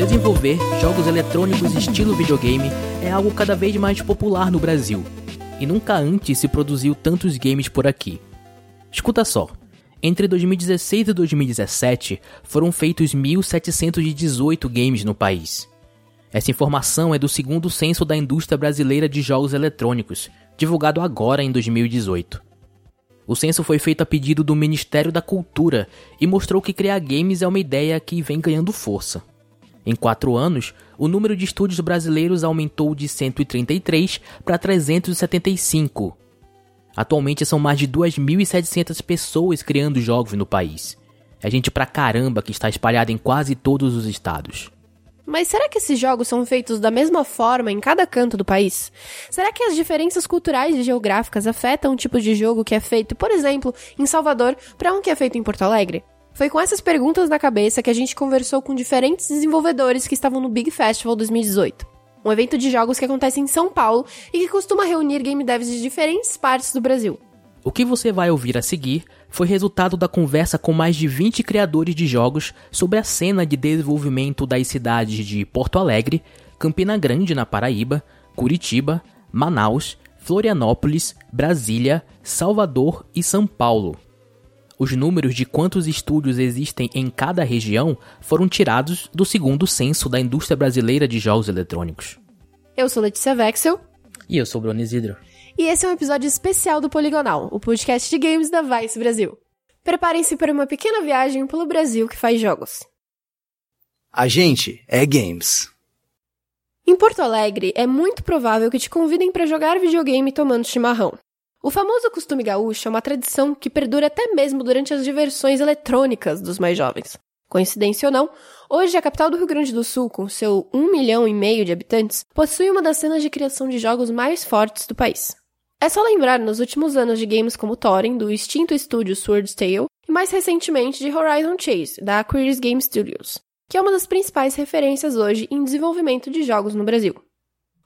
Desenvolver jogos eletrônicos estilo videogame é algo cada vez mais popular no Brasil, e nunca antes se produziu tantos games por aqui. Escuta só, entre 2016 e 2017 foram feitos 1.718 games no país. Essa informação é do segundo censo da indústria brasileira de jogos eletrônicos, divulgado agora em 2018. O censo foi feito a pedido do Ministério da Cultura e mostrou que criar games é uma ideia que vem ganhando força. Em quatro anos, o número de estúdios brasileiros aumentou de 133 para 375. Atualmente são mais de 2.700 pessoas criando jogos no país. É gente pra caramba que está espalhada em quase todos os estados. Mas será que esses jogos são feitos da mesma forma em cada canto do país? Será que as diferenças culturais e geográficas afetam o tipo de jogo que é feito, por exemplo, em Salvador para um que é feito em Porto Alegre? Foi com essas perguntas na cabeça que a gente conversou com diferentes desenvolvedores que estavam no Big Festival 2018. Um evento de jogos que acontece em São Paulo e que costuma reunir game devs de diferentes partes do Brasil. O que você vai ouvir a seguir foi resultado da conversa com mais de 20 criadores de jogos sobre a cena de desenvolvimento das cidades de Porto Alegre, Campina Grande, na Paraíba, Curitiba, Manaus, Florianópolis, Brasília, Salvador e São Paulo. Os números de quantos estúdios existem em cada região foram tirados do segundo censo da indústria brasileira de jogos eletrônicos. Eu sou Letícia Vexel. E eu sou Bruno Isidro. E esse é um episódio especial do Poligonal, o podcast de games da Vice Brasil. Preparem-se para uma pequena viagem pelo Brasil que faz jogos. A gente é games. Em Porto Alegre, é muito provável que te convidem para jogar videogame tomando chimarrão. O famoso costume gaúcho é uma tradição que perdura até mesmo durante as diversões eletrônicas dos mais jovens. Coincidência ou não, hoje a capital do Rio Grande do Sul, com seu 1 milhão e meio de habitantes, possui uma das cenas de criação de jogos mais fortes do país. É só lembrar nos últimos anos de games como Thorin, do extinto estúdio Sword's Tale, e mais recentemente de Horizon Chase, da Aquiris Game Studios, que é uma das principais referências hoje em desenvolvimento de jogos no Brasil.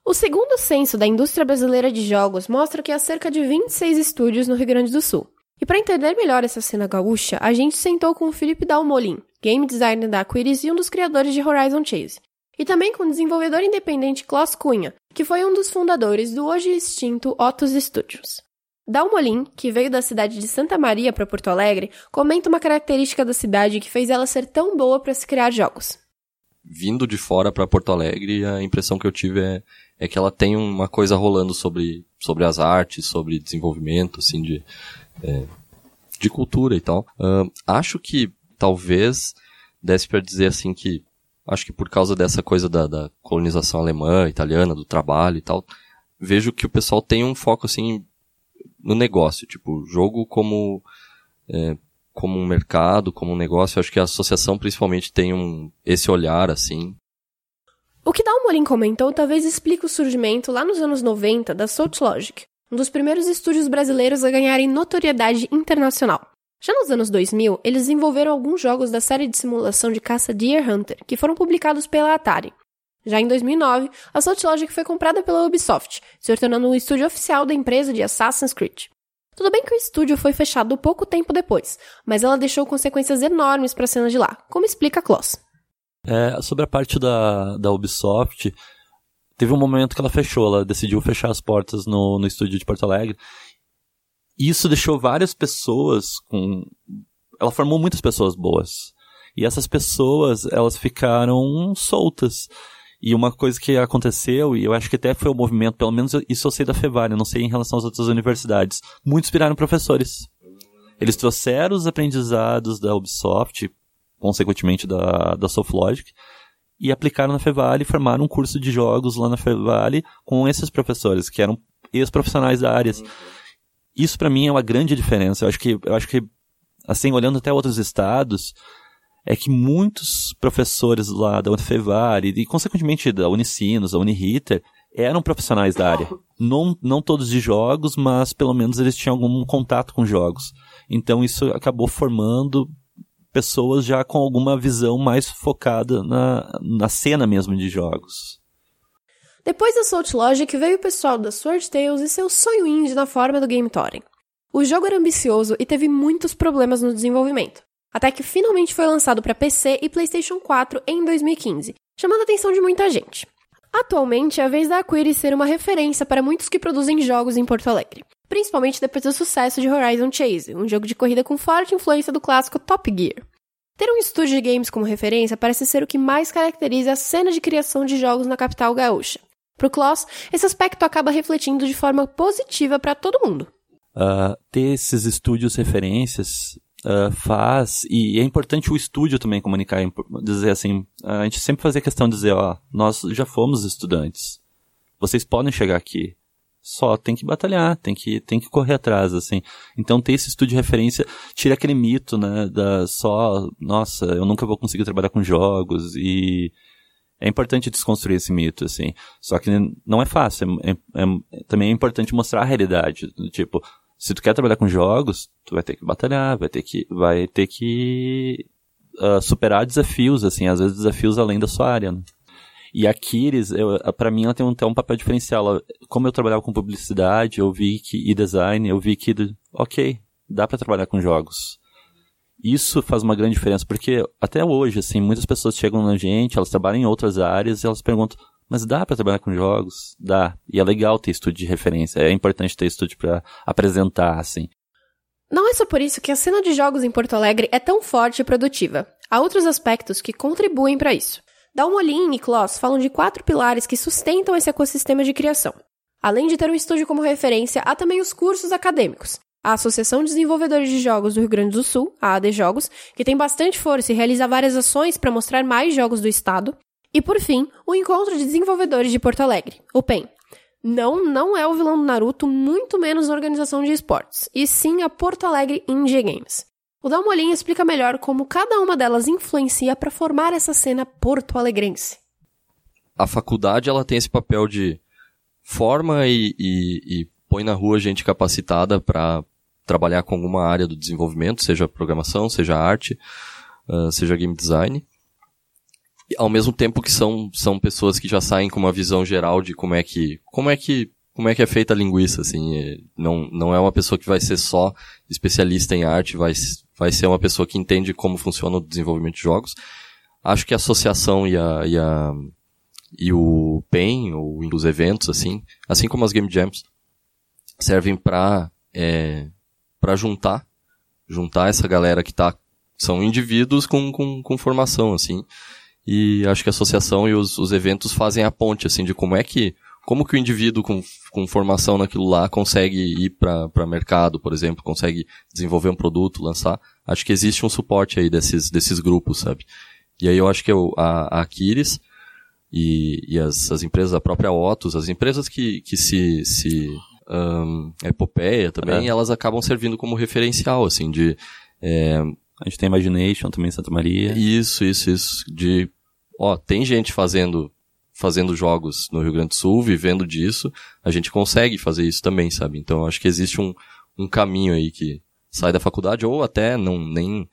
O segundo censo da indústria brasileira de jogos mostra que há cerca de 26 estúdios no Rio Grande do Sul. E para entender melhor essa cena gaúcha, a gente sentou com o Felipe Dalmolin, game designer da Aquiris e um dos criadores de Horizon Chase, e também com o desenvolvedor independente Klaus Cunha, que foi um dos fundadores do hoje extinto Otus Studios. Dalmolin, que veio da cidade de Santa Maria para Porto Alegre, comenta uma característica da cidade que fez ela ser tão boa para se criar jogos. Vindo de fora para Porto Alegre, a impressão que eu tive é, é que ela tem uma coisa rolando sobre, sobre as artes, sobre desenvolvimento, assim, de, é, de cultura e tal. Uh, acho que talvez desse para dizer assim que acho que por causa dessa coisa da, da, colonização alemã, italiana, do trabalho e tal, vejo que o pessoal tem um foco assim no negócio, tipo, jogo como é, como um mercado, como um negócio. Acho que a associação principalmente tem um esse olhar assim. O que Dalmolin comentou talvez explique o surgimento lá nos anos 90 da Salt Logic, um dos primeiros estúdios brasileiros a ganharem notoriedade internacional. Já nos anos 2000, eles desenvolveram alguns jogos da série de simulação de caça Deer Hunter, que foram publicados pela Atari. Já em 2009, a Salt Logic foi comprada pela Ubisoft, se tornando um estúdio oficial da empresa de Assassin's Creed. Tudo bem que o estúdio foi fechado pouco tempo depois, mas ela deixou consequências enormes para a cena de lá, como explica Kloss. É, sobre a parte da, da Ubisoft, teve um momento que ela fechou, ela decidiu fechar as portas no, no estúdio de Porto Alegre, isso deixou várias pessoas com. Ela formou muitas pessoas boas. E essas pessoas, elas ficaram soltas. E uma coisa que aconteceu, e eu acho que até foi o movimento, pelo menos isso eu sei da Fevale, não sei em relação às outras universidades, muitos viraram professores. Eles trouxeram os aprendizados da Ubisoft, consequentemente da, da Softlogic, e aplicaram na Fevale e formaram um curso de jogos lá na Fevale com esses professores, que eram ex-profissionais da área. Isso para mim é uma grande diferença. Eu acho que, eu acho que, assim, olhando até outros estados, é que muitos professores lá da Unifevale e, consequentemente, da Unicinos, da Uniriter, eram profissionais da área. Não, não todos de jogos, mas pelo menos eles tinham algum contato com jogos. Então isso acabou formando pessoas já com alguma visão mais focada na, na cena mesmo de jogos. Depois da Salt Logic veio o pessoal da Sword Tales e seu sonho indie na forma do Game Thorin. O jogo era ambicioso e teve muitos problemas no desenvolvimento, até que finalmente foi lançado para PC e PlayStation 4 em 2015, chamando a atenção de muita gente. Atualmente, é a vez da Aquiris ser uma referência para muitos que produzem jogos em Porto Alegre, principalmente depois do sucesso de Horizon Chase, um jogo de corrida com forte influência do clássico Top Gear. Ter um estúdio de games como referência parece ser o que mais caracteriza a cena de criação de jogos na capital gaúcha. Para o Kloss, esse aspecto acaba refletindo de forma positiva para todo mundo. Uh, ter esses estúdios referências uh, faz, e é importante o estúdio também comunicar, dizer assim, a gente sempre fazia questão de dizer, ó, nós já fomos estudantes, vocês podem chegar aqui, só tem que batalhar, tem que, tem que correr atrás, assim. Então ter esse estúdio de referência tira aquele mito, né, da só, nossa, eu nunca vou conseguir trabalhar com jogos e é importante desconstruir esse mito, assim. Só que não é fácil, é, é, é, também é importante mostrar a realidade, tipo, se tu quer trabalhar com jogos, tu vai ter que batalhar, vai ter que, vai ter que uh, superar desafios, assim, às vezes desafios além da sua área, né? E a Kiris, para mim, ela tem um, tem um papel diferencial. Ela, como eu trabalhava com publicidade, eu vi que, e design, eu vi que, ok, dá para trabalhar com jogos. Isso faz uma grande diferença, porque até hoje, assim, muitas pessoas chegam na gente, elas trabalham em outras áreas e elas perguntam, mas dá para trabalhar com jogos? Dá. E é legal ter estúdio de referência, é importante ter estúdio para apresentar, assim. Não é só por isso que a cena de jogos em Porto Alegre é tão forte e produtiva. Há outros aspectos que contribuem para isso. Dalmolin e Kloss falam de quatro pilares que sustentam esse ecossistema de criação. Além de ter um estúdio como referência, há também os cursos acadêmicos. A Associação de Desenvolvedores de Jogos do Rio Grande do Sul, a AD Jogos, que tem bastante força e realiza várias ações para mostrar mais jogos do estado. E por fim, o Encontro de Desenvolvedores de Porto Alegre, o PEN. Não, não é o vilão do Naruto, muito menos a organização de esportes, e sim a Porto Alegre Indie Games. O Dalmolin explica melhor como cada uma delas influencia para formar essa cena porto-alegrense. A faculdade ela tem esse papel de forma e, e, e põe na rua gente capacitada para trabalhar com alguma área do desenvolvimento, seja programação, seja arte, uh, seja game design. E, ao mesmo tempo que são, são pessoas que já saem com uma visão geral de como é que, como é que como é que é feita a linguiça, assim. Não, não é uma pessoa que vai ser só especialista em arte, vai, vai ser uma pessoa que entende como funciona o desenvolvimento de jogos. Acho que a associação e a, e a, e o PEN, ou os eventos, assim, assim como as Game Jams, servem para é, para juntar, juntar essa galera que tá, são indivíduos com, com, com formação, assim. E acho que a associação e os, os eventos fazem a ponte, assim, de como é que como que o indivíduo com, com formação naquilo lá consegue ir para mercado, por exemplo, consegue desenvolver um produto, lançar. Acho que existe um suporte aí desses, desses grupos, sabe? E aí eu acho que eu, a, a Aquiles e, e as, as empresas, a própria Otus, as empresas que, que se, se um, Epopeia também, é. elas acabam servindo como referencial, assim, de... É, a gente tem Imagination também em Santa Maria. Isso, isso, isso. De, ó, tem gente fazendo fazendo jogos no Rio Grande do Sul, vivendo disso, a gente consegue fazer isso também, sabe? Então acho que existe um, um caminho aí que sai da faculdade ou até não nem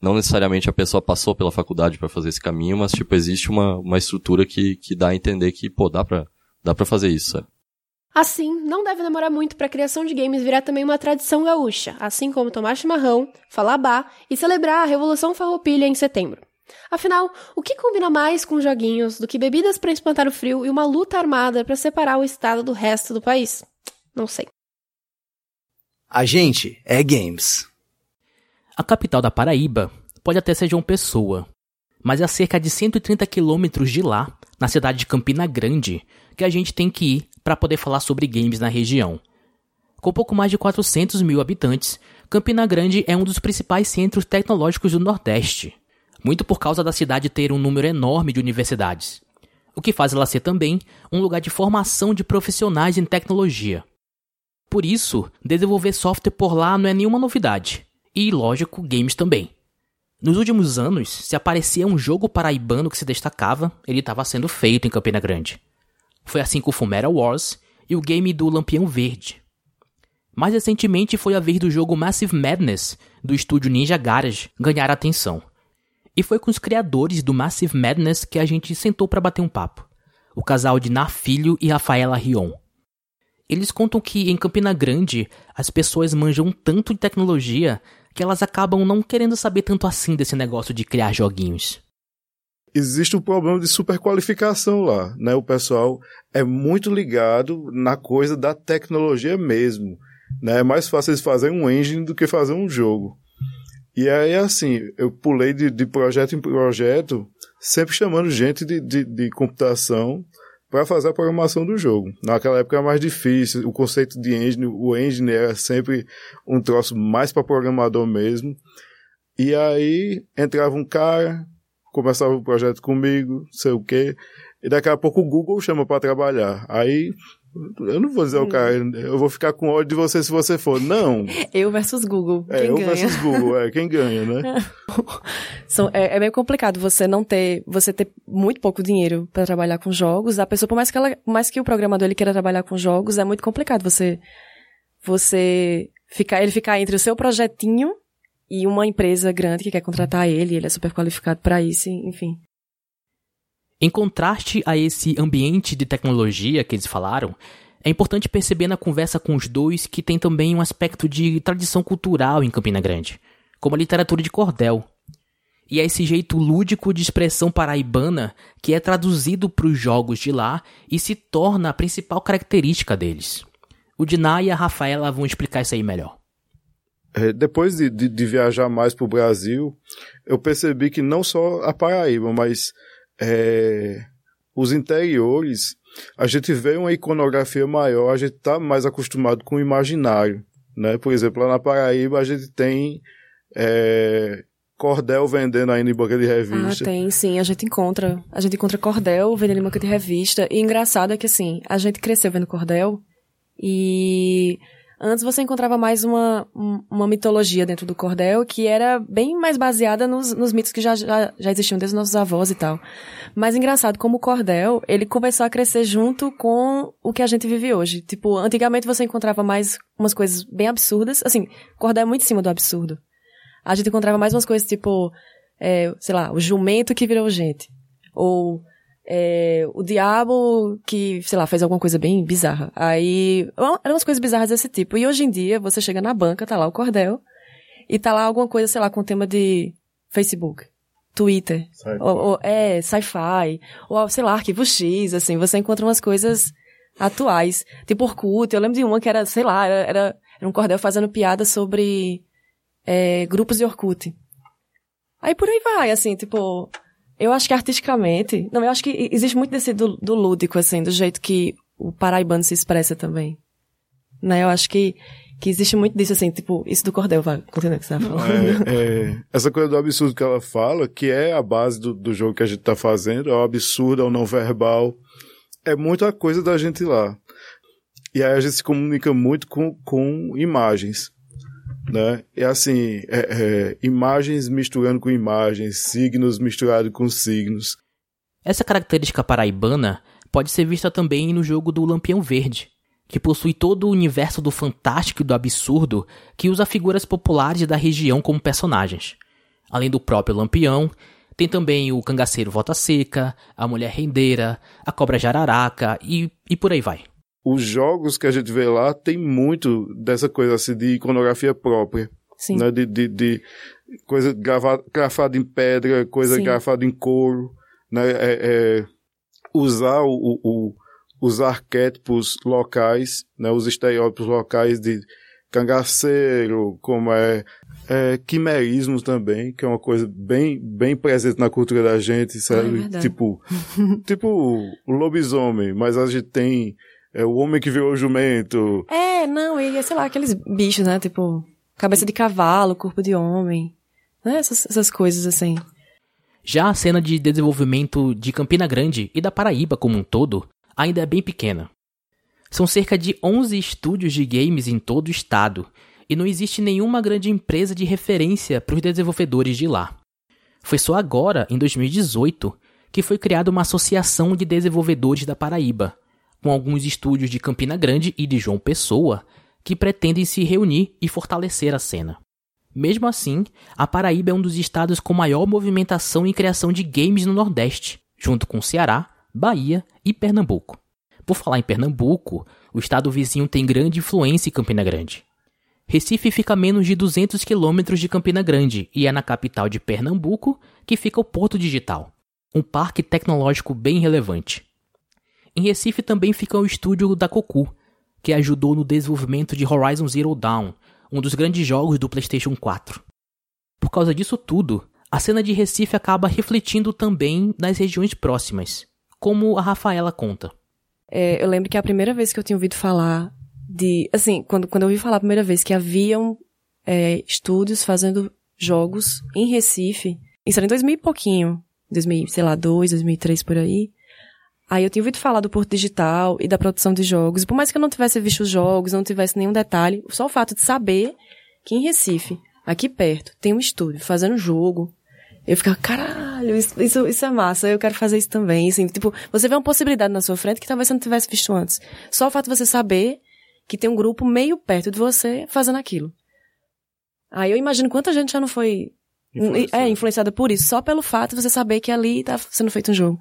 não necessariamente a pessoa passou pela faculdade para fazer esse caminho, mas tipo existe uma, uma estrutura que, que dá a entender que pô dá para dá para fazer isso, sabe? Assim, não deve demorar muito para a criação de games virar também uma tradição gaúcha, assim como tomar chimarrão, falar bar e celebrar a Revolução Farroupilha em setembro. Afinal, o que combina mais com joguinhos do que bebidas para espantar o frio e uma luta armada para separar o estado do resto do país? Não sei. A gente é games. A capital da Paraíba pode até ser João Pessoa, mas é a cerca de 130 quilômetros de lá, na cidade de Campina Grande, que a gente tem que ir para poder falar sobre games na região. Com pouco mais de 400 mil habitantes, Campina Grande é um dos principais centros tecnológicos do Nordeste muito por causa da cidade ter um número enorme de universidades, o que faz ela ser também um lugar de formação de profissionais em tecnologia. Por isso, desenvolver software por lá não é nenhuma novidade, e lógico, games também. Nos últimos anos, se aparecia um jogo paraibano que se destacava, ele estava sendo feito em Campina Grande. Foi assim com Fumera Wars e o game do Lampião Verde. Mais recentemente foi a vez do jogo Massive Madness, do estúdio Ninja Garage, ganhar atenção. E foi com os criadores do Massive Madness que a gente sentou para bater um papo. O casal de Nar Filho e Rafaela Rion. Eles contam que em Campina Grande as pessoas manjam tanto de tecnologia que elas acabam não querendo saber tanto assim desse negócio de criar joguinhos. existe um problema de superqualificação lá, né? O pessoal é muito ligado na coisa da tecnologia mesmo, né? É mais fácil eles fazerem um engine do que fazer um jogo. E aí, assim, eu pulei de, de projeto em projeto, sempre chamando gente de, de, de computação para fazer a programação do jogo. Naquela época era mais difícil, o conceito de engine, o engine era sempre um troço mais para programador mesmo. E aí entrava um cara, começava o projeto comigo, sei o quê, e daqui a pouco o Google chama para trabalhar. Aí eu não vou dizer o cara, eu vou ficar com ódio de você se você for. Não. Eu versus Google. É, quem eu ganha? versus Google, é quem ganha, né? São- é, é meio complicado você não ter, você ter muito pouco dinheiro para trabalhar com jogos. A pessoa, por mais que ela, mais que o programador ele queira trabalhar com jogos, é muito complicado você, você ficar, ele ficar entre o seu projetinho e uma empresa grande que quer contratar ele, ele é super qualificado para isso, enfim. Em contraste a esse ambiente de tecnologia que eles falaram, é importante perceber na conversa com os dois que tem também um aspecto de tradição cultural em Campina Grande, como a literatura de cordel. E é esse jeito lúdico de expressão paraibana que é traduzido para os jogos de lá e se torna a principal característica deles. O Diná e a Rafaela vão explicar isso aí melhor. É, depois de, de, de viajar mais para o Brasil, eu percebi que não só a Paraíba, mas é, os interiores, a gente vê uma iconografia maior, a gente está mais acostumado com o imaginário. Né? Por exemplo, lá na Paraíba a gente tem é, cordel vendendo ainda em banca de Ah, revista. tem, sim, a gente encontra. A gente encontra cordel vendendo em banca de revista. E engraçado é que, assim, a gente cresceu vendo cordel e antes você encontrava mais uma, um- uma mitologia dentro do cordel que era bem mais baseada nos, nos mitos que já, já, já existiam desde os nossos avós e tal. Mas engraçado, como o cordel, ele começou a crescer junto com o que a gente vive hoje. Tipo, antigamente você encontrava mais umas coisas bem absurdas. Assim, cordel é muito em cima do absurdo. A gente encontrava mais umas coisas tipo, é, sei lá, o jumento que virou gente. Ou é, o diabo que, sei lá, fez alguma coisa bem bizarra. Aí, eram umas coisas bizarras desse tipo. E hoje em dia, você chega na banca, tá lá o cordel, e tá lá alguma coisa, sei lá, com tema de Facebook, Twitter, ou, ou- é, sci-fi, ou, sei lá, arquivo X, assim, você encontra umas coisas atuais. Tipo Orkut, eu lembro de uma que era, sei lá, era, era, era um cordel fazendo piada sobre é, grupos de Orkut. Aí por aí vai, assim, tipo, eu acho que artisticamente, não, eu acho que existe muito desse do, do lúdico, assim, do jeito que o paraibano se expressa também. Né, eu acho que, que existe muito disso, assim, tipo, isso do cordel, vai, continua que você tá falando. É, é, essa coisa do absurdo que ela fala, que é a base do, do jogo que a gente tá fazendo, é o absurdo, é o não verbal, é muita coisa da gente lá. E aí a gente se comunica muito com, com imagens, né? É assim, é, é, imagens misturando com imagens, signos misturados com signos. Essa característica paraibana pode ser vista também no jogo do Lampião Verde, que possui todo o universo do fantástico e do absurdo que usa figuras populares da região como personagens. Além do próprio Lampião, tem também o cangaceiro Volta Seca, a mulher rendeira, a cobra jararaca e, e por aí vai. Os jogos que a gente vê lá tem muito dessa coisa assim de iconografia própria. Sim. né, de, de, de coisa grava- grafada em pedra, coisa Sim. grafada em couro, né, é, é, usar o, o- os arquétipos locais, né, os estereótipos locais de cangaceiro, como é, é quimerismos também, que é uma coisa bem, bem presente na cultura da gente, sabe? verdade. tipo, tipo lobisomem, mas a gente tem é, o homem que virou jumento, É, não, e sei lá, aqueles bichos, né? Tipo, cabeça de cavalo, corpo de homem. Né? Essas, essas coisas assim. Já a cena de desenvolvimento de Campina Grande e da Paraíba como um todo ainda é bem pequena. São cerca de 11 estúdios de games em todo o estado, e não existe nenhuma grande empresa de referência para os desenvolvedores de lá. Foi só agora, em 2018, que foi criada uma associação de desenvolvedores da Paraíba, com alguns estúdios de Campina Grande e de João Pessoa, que pretendem se reunir e fortalecer a cena. Mesmo assim, a Paraíba é um dos estados com maior movimentação em criação de games no Nordeste, junto com Ceará, Bahia e Pernambuco. Por falar em Pernambuco, o estado vizinho tem grande influência em Campina Grande. Recife fica a menos de 200 quilômetros de Campina Grande e é na capital de Pernambuco que fica o Porto Digital. um parque tecnológico bem relevante. Em Recife também fica o estúdio da Cocu, que ajudou no desenvolvimento de Horizon Zero Dawn, um dos grandes jogos do PlayStation 4. Por causa disso tudo, a cena de Recife acaba refletindo também nas regiões próximas, como a Rafaela conta. É, eu lembro que a primeira vez que eu tinha ouvido falar de. Assim, quando, quando eu ouvi falar a primeira vez que haviam é, estúdios fazendo jogos em Recife, isso era em 2000 e pouquinho, 2000, sei lá, 2, 2003 por aí. Aí eu tinha ouvido falar do Porto Digital e da produção de jogos. E por mais que eu não tivesse visto os jogos, não tivesse nenhum detalhe, só o fato de saber que em Recife, aqui perto, tem um estúdio fazendo jogo. Eu ficava, caralho, isso, isso, isso é massa, eu quero fazer isso também. Assim, tipo, você vê uma possibilidade na sua frente que talvez você não tivesse visto antes. Só o fato de você saber que tem um grupo meio perto de você fazendo aquilo. Aí eu imagino quanta gente já não foi é, influenciada por isso, só pelo fato de você saber que ali tá sendo feito um jogo.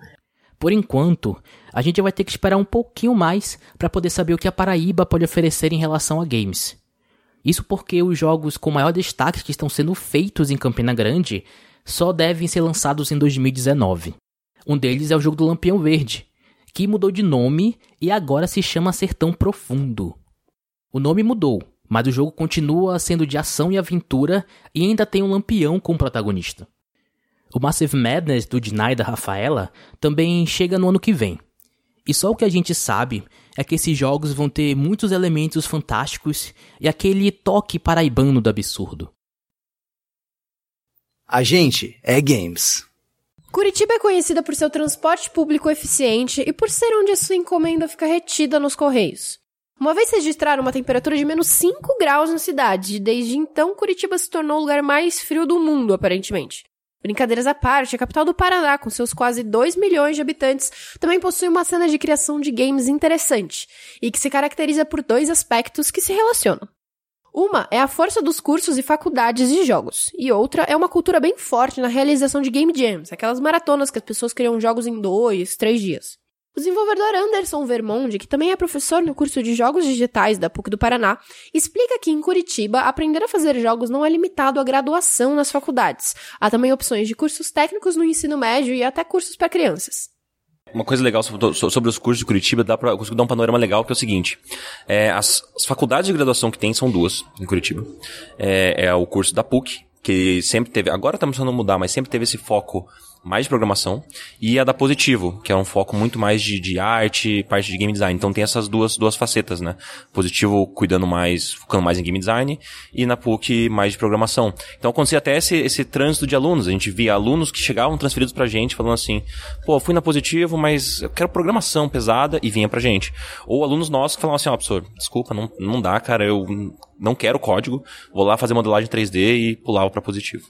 Por enquanto, a gente vai ter que esperar um pouquinho mais para poder saber o que a Paraíba pode oferecer em relação a games. Isso porque os jogos com maior destaque que estão sendo feitos em Campina Grande só devem ser lançados em 2019. Um deles é o jogo do Lampião Verde, que mudou de nome e agora se chama Sertão Profundo. O nome mudou, mas o jogo continua sendo de ação e aventura e ainda tem um lampião como protagonista. O Massive Madness do Deny da Rafaela também chega no ano que vem. E só o que a gente sabe é que esses jogos vão ter muitos elementos fantásticos e aquele toque paraibano do absurdo. A gente é games. Curitiba é conhecida por seu transporte público eficiente e por ser onde a sua encomenda fica retida nos correios. Uma vez registraram uma temperatura de menos 5 graus na cidade, e desde então Curitiba se tornou o lugar mais frio do mundo, aparentemente. Brincadeiras à parte, a capital do Paraná, com seus quase 2 milhões de habitantes, também possui uma cena de criação de games interessante, e que se caracteriza por dois aspectos que se relacionam. Uma é a força dos cursos e faculdades de jogos, e outra é uma cultura bem forte na realização de game jams, aquelas maratonas que as pessoas criam jogos em dois, três dias. O desenvolvedor Anderson Vermonde, que também é professor no curso de Jogos Digitais da PUC do Paraná, explica que em Curitiba aprender a fazer jogos não é limitado à graduação nas faculdades. Há também opções de cursos técnicos no ensino médio e até cursos para crianças. Uma coisa legal sobre os cursos de Curitiba, dá pra dar um panorama legal, que é o seguinte. É, as, as, faculdades de graduação que tem são duas em Curitiba. É, é o curso da PUC, que sempre teve, agora está começando a mudar, mas sempre teve esse foco mais de programação, e a da Positivo, que é um foco muito mais de, de arte, parte de game design. Então tem essas duas, duas facetas, né? Positivo cuidando mais, focando mais em game design, e na PUC mais de programação. Então acontecia até esse, esse trânsito de alunos. A gente via alunos que chegavam transferidos pra gente falando assim, pô, fui na Positivo, mas eu quero programação pesada, e vinha pra gente. Ou alunos nossos que falavam assim, ó, oh, professor, desculpa, não, não dá, cara, eu não quero código, vou lá fazer modelagem 3D e pulava para positivo.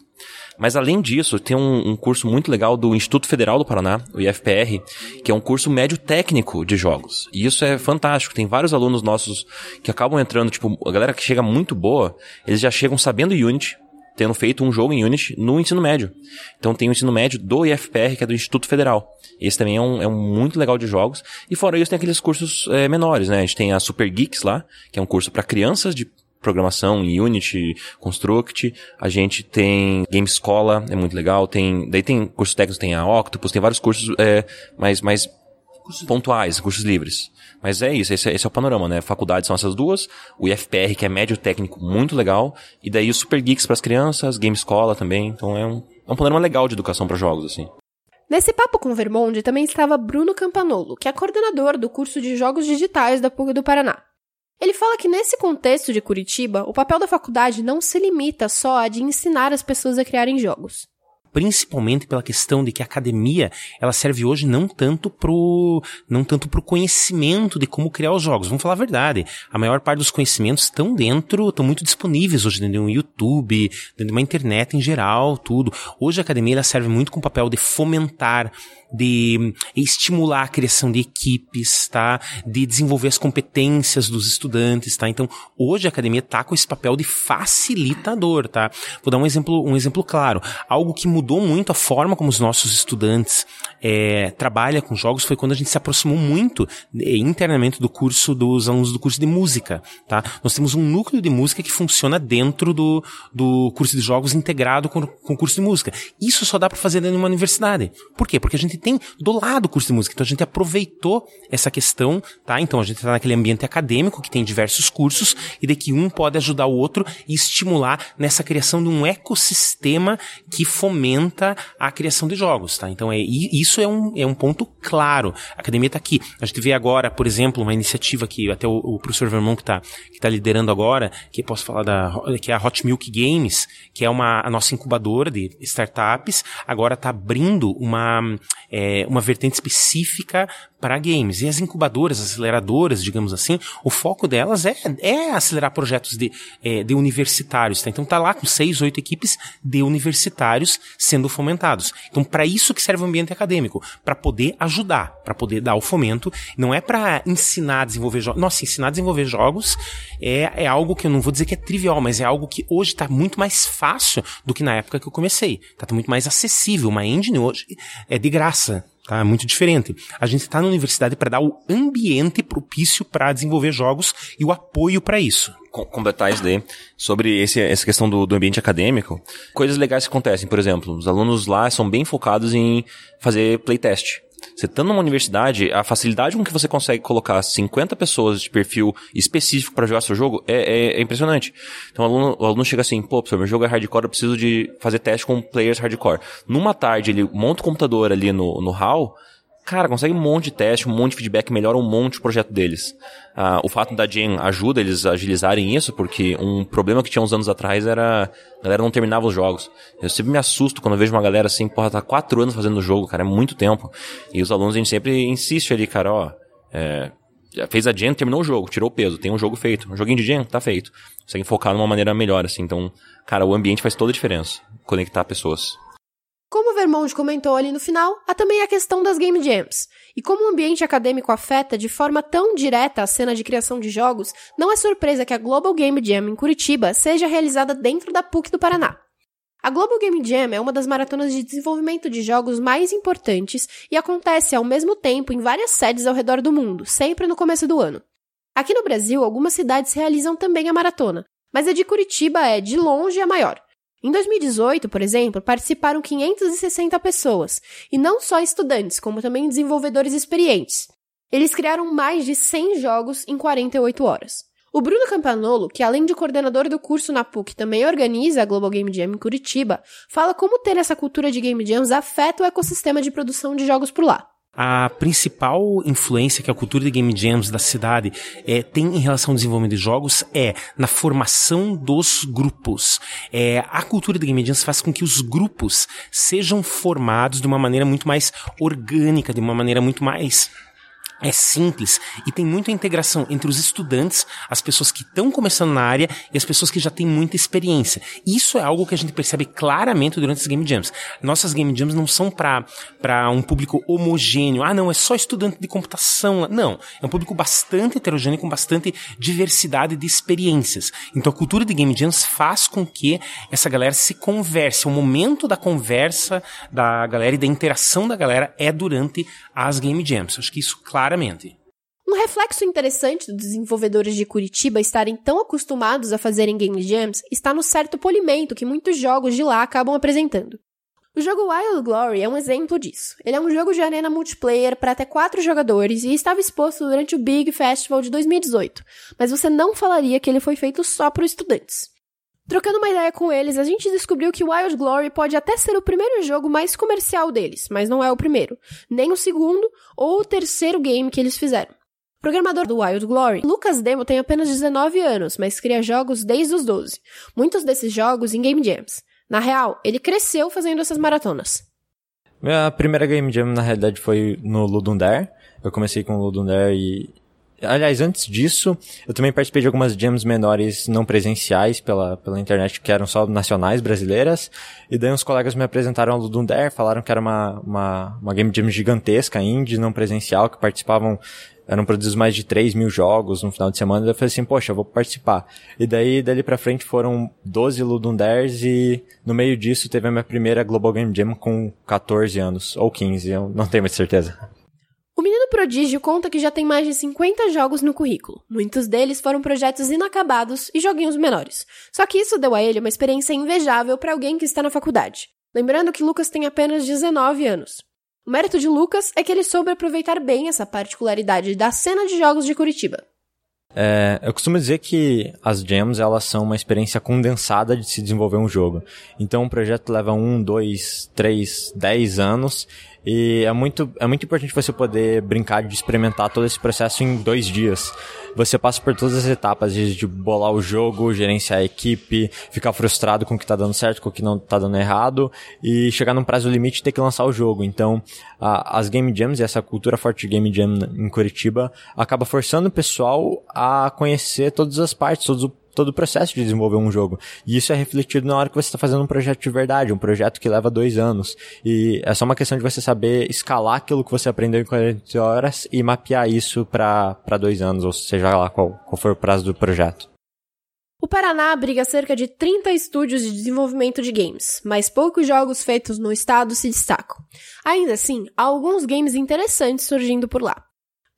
Mas além disso, tem um, um, curso muito legal do Instituto Federal do Paraná, o IFPR, que é um curso médio técnico de jogos. E isso é fantástico. Tem vários alunos nossos que acabam entrando, tipo, a galera que chega muito boa, eles já chegam sabendo Unity, tendo feito um jogo em Unity no ensino médio. Então tem o ensino médio do IFPR, que é do Instituto Federal. Esse também é um, é um muito legal de jogos. E fora isso, tem aqueles cursos é, menores, né? A gente tem a Super Geeks lá, que é um curso para crianças de programação em Unity, Construct. A gente tem Game Escola, é muito legal. Tem, daí tem cursos técnicos, tem a Octopus, tem vários cursos é, mais, mais pontuais, cursos livres. Mas é isso, esse é, esse é o panorama, né? Faculdades são essas duas, o IFPR, que é médio técnico, muito legal, e daí o Super Geeks para as crianças, Game Escola também, então é um, é um panorama legal de educação para jogos, assim. Nesse papo com o Vermonde também estava Bruno Campanolo, que é coordenador do curso de Jogos Digitais da PUC do Paraná. Ele fala que nesse contexto de Curitiba, o papel da faculdade não se limita só a de ensinar as pessoas a criarem jogos principalmente pela questão de que a academia ela serve hoje não tanto pro não tanto pro conhecimento de como criar os jogos. Vamos falar a verdade. A maior parte dos conhecimentos estão dentro, estão muito disponíveis hoje dentro de um YouTube, dentro de uma internet em geral, tudo. Hoje a academia ela serve muito com o papel de fomentar de estimular a criação de equipes, tá? De desenvolver as competências dos estudantes, tá? Então, hoje a academia tá com esse papel de facilitador, tá? Vou dar um exemplo, um exemplo claro. Algo que mudou mudou muito a forma como os nossos estudantes é, trabalham com jogos foi quando a gente se aproximou muito é, internamente do curso dos alunos do curso de música, tá? Nós temos um núcleo de música que funciona dentro do, do curso de jogos integrado com, com o curso de música. Isso só dá para fazer dentro de uma universidade. Por quê? Porque a gente tem do lado o curso de música, então a gente aproveitou essa questão, tá? Então a gente está naquele ambiente acadêmico que tem diversos cursos e de que um pode ajudar o outro e estimular nessa criação de um ecossistema que fomenta a criação de jogos, tá? Então é isso é um, é um ponto claro. A academia está aqui. A gente vê agora, por exemplo, uma iniciativa que até o, o professor Vermont que está que tá liderando agora, que posso falar da que é a Hot Milk Games, que é uma a nossa incubadora de startups, agora está abrindo uma é, uma vertente específica para games. E as incubadoras, as aceleradoras, digamos assim, o foco delas é, é acelerar projetos de, é, de universitários. Tá? Então tá lá com seis, oito equipes de universitários sendo fomentados. Então para isso que serve o ambiente acadêmico, para poder ajudar, para poder dar o fomento. Não é para ensinar a desenvolver jogos. Nossa, ensinar a desenvolver jogos é, é algo que eu não vou dizer que é trivial, mas é algo que hoje está muito mais fácil do que na época que eu comecei. Está muito mais acessível. Uma engine hoje é de graça tá? É muito diferente. A gente está na universidade para dar o ambiente propício para desenvolver jogos e o apoio para isso. completar isso daí, sobre esse, essa questão do, do ambiente acadêmico, coisas legais que acontecem, por exemplo, os alunos lá são bem focados em fazer playtest. Você estando numa universidade, a facilidade com que você consegue colocar 50 pessoas de perfil específico para jogar seu jogo é, é, é, impressionante. Então o aluno, o aluno chega assim, pô, professor, meu jogo é hardcore, eu preciso de fazer teste com players hardcore. Numa tarde, ele monta o computador ali no, no hall, cara, consegue um monte de teste, um monte de feedback, melhora um monte o projeto deles. Ah, o fato da Gen ajuda eles a agilizarem isso, porque um problema que tinha uns anos atrás era a galera não terminava os jogos. Eu sempre me assusto quando eu vejo uma galera assim, porra, tá quatro anos fazendo o jogo, cara, é muito tempo. E os alunos, a gente sempre insiste ali, cara, ó, é, fez a Gen, terminou o jogo, tirou o peso, tem um jogo feito. Um joguinho de Gen, tá feito. Consegue focar de uma maneira melhor, assim. Então, cara, o ambiente faz toda a diferença. Conectar pessoas. Como Vermont comentou ali no final, há também a questão das Game Jams. E como o ambiente acadêmico afeta de forma tão direta a cena de criação de jogos, não é surpresa que a Global Game Jam em Curitiba seja realizada dentro da PUC do Paraná. A Global Game Jam é uma das maratonas de desenvolvimento de jogos mais importantes e acontece ao mesmo tempo em várias sedes ao redor do mundo, sempre no começo do ano. Aqui no Brasil, algumas cidades realizam também a maratona, mas a de Curitiba é, de longe, a maior. Em 2018, por exemplo, participaram 560 pessoas, e não só estudantes, como também desenvolvedores experientes. Eles criaram mais de 100 jogos em 48 horas. O Bruno Campanolo, que além de coordenador do curso na PUC também organiza a Global Game Jam em Curitiba, fala como ter essa cultura de Game Jams afeta o ecossistema de produção de jogos por lá. A principal influência que a cultura de game jams da cidade é, tem em relação ao desenvolvimento de jogos é na formação dos grupos. É, a cultura de game jams faz com que os grupos sejam formados de uma maneira muito mais orgânica, de uma maneira muito mais é simples e tem muita integração entre os estudantes, as pessoas que estão começando na área e as pessoas que já têm muita experiência. Isso é algo que a gente percebe claramente durante as game jams. Nossas game jams não são para um público homogêneo. Ah, não, é só estudante de computação. Não, é um público bastante heterogêneo com bastante diversidade de experiências. Então a cultura de game jams faz com que essa galera se converse. O momento da conversa da galera e da interação da galera é durante as game jams. Acho que isso claramente. Um reflexo interessante dos desenvolvedores de Curitiba estarem tão acostumados a fazerem game jams está no certo polimento que muitos jogos de lá acabam apresentando. O jogo Wild Glory é um exemplo disso. Ele é um jogo de arena multiplayer para até quatro jogadores e estava exposto durante o Big Festival de 2018, mas você não falaria que ele foi feito só para estudantes. Trocando uma ideia com eles, a gente descobriu que Wild Glory pode até ser o primeiro jogo mais comercial deles, mas não é o primeiro, nem o segundo ou o terceiro game que eles fizeram. Programador do Wild Glory, Lucas Demo tem apenas 19 anos, mas cria jogos desde os 12. Muitos desses jogos em Game Jams. Na real, ele cresceu fazendo essas maratonas. Minha primeira Game Jam, na realidade, foi no Ludum Dare. Eu comecei com o Ludum Dare e Aliás, antes disso, eu também participei de algumas jams menores não presenciais pela, pela internet, que eram só nacionais, brasileiras. E daí uns colegas me apresentaram ao Ludum Dare, falaram que era uma, uma, uma game jam gigantesca, indie, não presencial, que participavam eram produzidos mais de 3 mil jogos no final de semana, eu falei assim, poxa, eu vou participar. E daí, dali pra frente, foram 12 Ludum Dares e no meio disso teve a minha primeira Global Game Jam com 14 anos, ou 15, eu não tenho muita certeza. O Menino Prodígio conta que já tem mais de 50 jogos no currículo. Muitos deles foram projetos inacabados e joguinhos menores. Só que isso deu a ele uma experiência invejável para alguém que está na faculdade. Lembrando que Lucas tem apenas 19 anos. O mérito de Lucas é que ele soube aproveitar bem essa particularidade da cena de jogos de Curitiba. É, eu costumo dizer que as jams elas são uma experiência condensada de se desenvolver um jogo. Então um projeto leva um, dois, três, dez anos e é muito, é muito importante você poder brincar de experimentar todo esse processo em dois dias. Você passa por todas as etapas de, bolar o jogo, gerenciar a equipe, ficar frustrado com o que tá dando certo, com o que não tá dando errado, e chegar num prazo limite e ter que lançar o jogo. Então, a, as Game Jams e essa cultura forte de Game Jam em Curitiba acaba forçando o pessoal a conhecer todas as partes, todos o todo o processo de desenvolver um jogo. E isso é refletido na hora que você está fazendo um projeto de verdade, um projeto que leva dois anos. E é só uma questão de você saber escalar aquilo que você aprendeu em 40 horas e mapear isso para dois anos, ou seja lá qual, qual for o prazo do projeto. O Paraná abriga cerca de 30 estúdios de desenvolvimento de games, mas poucos jogos feitos no estado se destacam. Ainda assim, há alguns games interessantes surgindo por lá.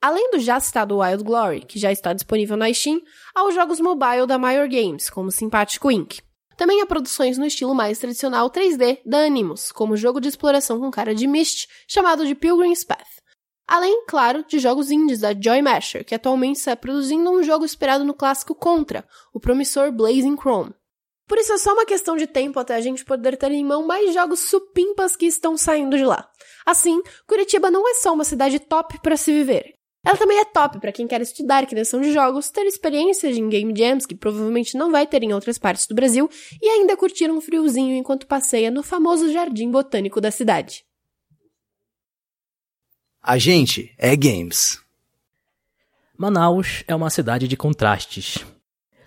Além do já citado Wild Glory, que já está disponível na Steam, há os jogos mobile da Major Games, como Simpático Inc. Também há produções no estilo mais tradicional 3D da Animus, como o jogo de exploração com cara de Myst, chamado de Pilgrim's Path. Além, claro, de jogos indies da Joy Masher, que atualmente está produzindo um jogo inspirado no clássico Contra, o promissor Blazing Chrome. Por isso é só uma questão de tempo até a gente poder ter em mão mais jogos supimpas que estão saindo de lá. Assim, Curitiba não é só uma cidade top para se viver, ela também é top para quem quer estudar criação de jogos, ter experiências em game jams que provavelmente não vai ter em outras partes do Brasil e ainda curtir um friozinho enquanto passeia no famoso jardim botânico da cidade. A gente é games. Manaus é uma cidade de contrastes.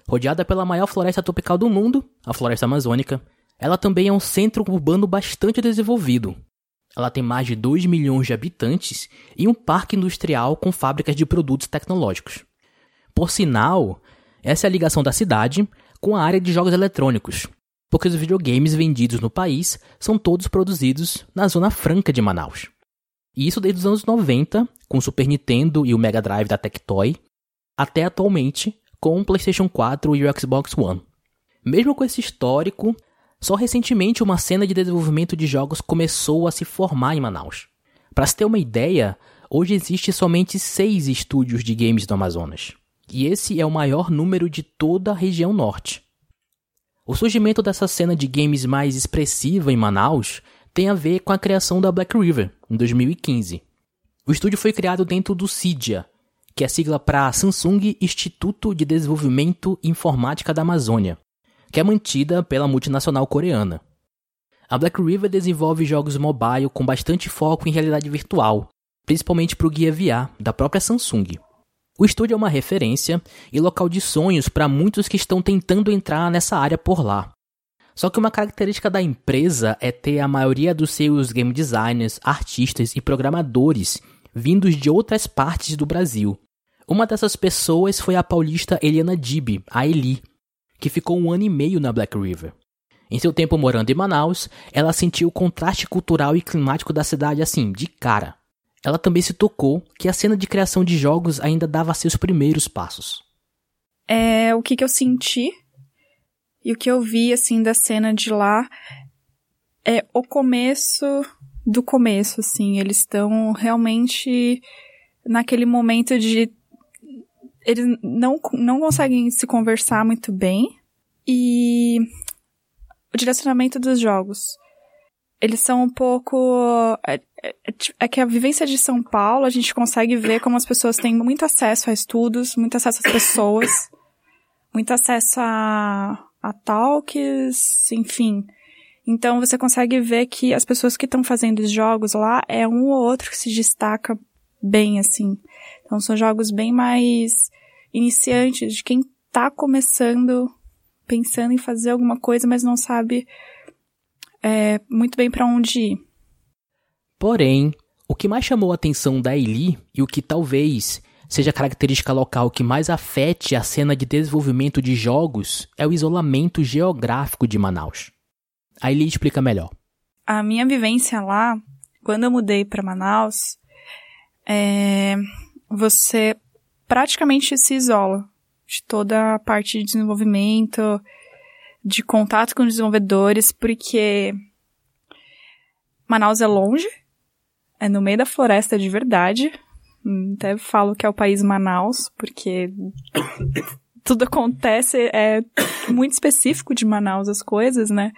Rodeada pela maior floresta tropical do mundo, a floresta amazônica, ela também é um centro urbano bastante desenvolvido, ela tem mais de 2 milhões de habitantes e um parque industrial com fábricas de produtos tecnológicos. Por sinal, essa é a ligação da cidade com a área de jogos eletrônicos, porque os videogames vendidos no país são todos produzidos na Zona Franca de Manaus. E isso desde os anos 90, com o Super Nintendo e o Mega Drive da Tectoy, até atualmente com o PlayStation 4 e o Xbox One. Mesmo com esse histórico, só recentemente uma cena de desenvolvimento de jogos começou a se formar em Manaus. Para se ter uma ideia, hoje existe somente seis estúdios de games no Amazonas. E esse é o maior número de toda a região norte. O surgimento dessa cena de games mais expressiva em Manaus tem a ver com a criação da Black River, em 2015. O estúdio foi criado dentro do CIDIA, que é sigla para Samsung Instituto de Desenvolvimento Informática da Amazônia, que é mantida pela multinacional coreana. A Black River desenvolve jogos mobile com bastante foco em realidade virtual, principalmente para o guia VR da própria Samsung. O estúdio é uma referência e local de sonhos para muitos que estão tentando entrar nessa área por lá. Só que uma característica da empresa é ter a maioria dos seus game designers, artistas e programadores vindos de outras partes do Brasil. Uma dessas pessoas foi a paulista Eliana Dib, a Eli, que ficou um ano e meio na Black River. Em seu tempo morando em Manaus, ela sentiu o contraste cultural e climático da cidade assim, de cara. Ela também se tocou que a cena de criação de jogos ainda dava seus primeiros passos. É, o que, que eu senti e o que eu vi, assim, da cena de lá é o começo do começo, assim. Eles estão realmente naquele momento de eles não, não conseguem se conversar muito bem. E o direcionamento dos jogos. Eles são um pouco. É, é, é, que a vivência de São Paulo, a gente consegue ver como as pessoas têm muito acesso a estudos, muito acesso às pessoas, muito acesso a, a talks, enfim. Então você consegue ver que as pessoas que estão fazendo os jogos lá é um ou outro que se destaca bem, assim. Então são jogos bem mais iniciantes, de quem tá começando, pensando em fazer alguma coisa, mas não sabe é, muito bem para onde ir. Porém, o que mais chamou a atenção da Eli e o que talvez seja a característica local que mais afete a cena de desenvolvimento de jogos, é o isolamento geográfico de Manaus. Aí ele explica melhor. A minha vivência lá, quando eu mudei para Manaus, é, você praticamente se isola de toda a parte de desenvolvimento, de contato com desenvolvedores, porque Manaus é longe, é no meio da floresta de verdade. Até falo que é o país Manaus, porque tudo acontece, é muito específico de Manaus as coisas, né?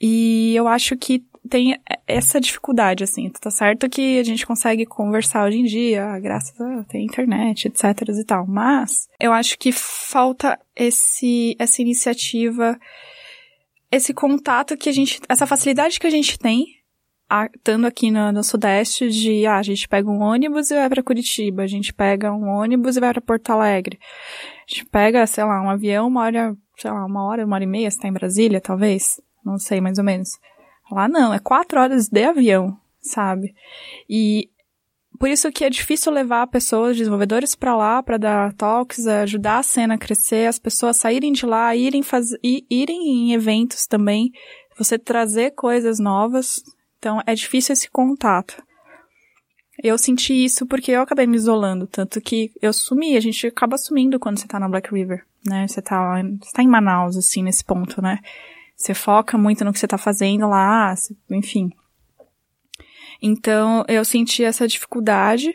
E eu acho que tem essa dificuldade, assim. Tá certo que a gente consegue conversar hoje em dia, graças a ter internet, etc e tal. Mas eu acho que falta esse, essa iniciativa, esse contato que a gente, essa facilidade que a gente tem, estando aqui no, no, Sudeste, de, ah, a gente pega um ônibus e vai para Curitiba, a gente pega um ônibus e vai para Porto Alegre. A gente pega, sei lá, um avião, uma hora, sei lá, uma hora, uma hora e meia, você tá em Brasília, talvez. Não sei, mais ou menos. Lá não, é quatro horas de avião, sabe? E por isso que é difícil levar pessoas, desenvolvedores para lá para dar talks, ajudar a cena a crescer, as pessoas saírem de lá, irem fazer, irem em eventos também, você trazer coisas novas. Então é difícil esse contato. Eu senti isso porque eu acabei me isolando, tanto que eu sumi, a gente acaba sumindo quando você tá na Black River, né? Você tá, você tá em Manaus, assim, nesse ponto, né? Você foca muito no que você está fazendo lá, enfim. Então, eu senti essa dificuldade.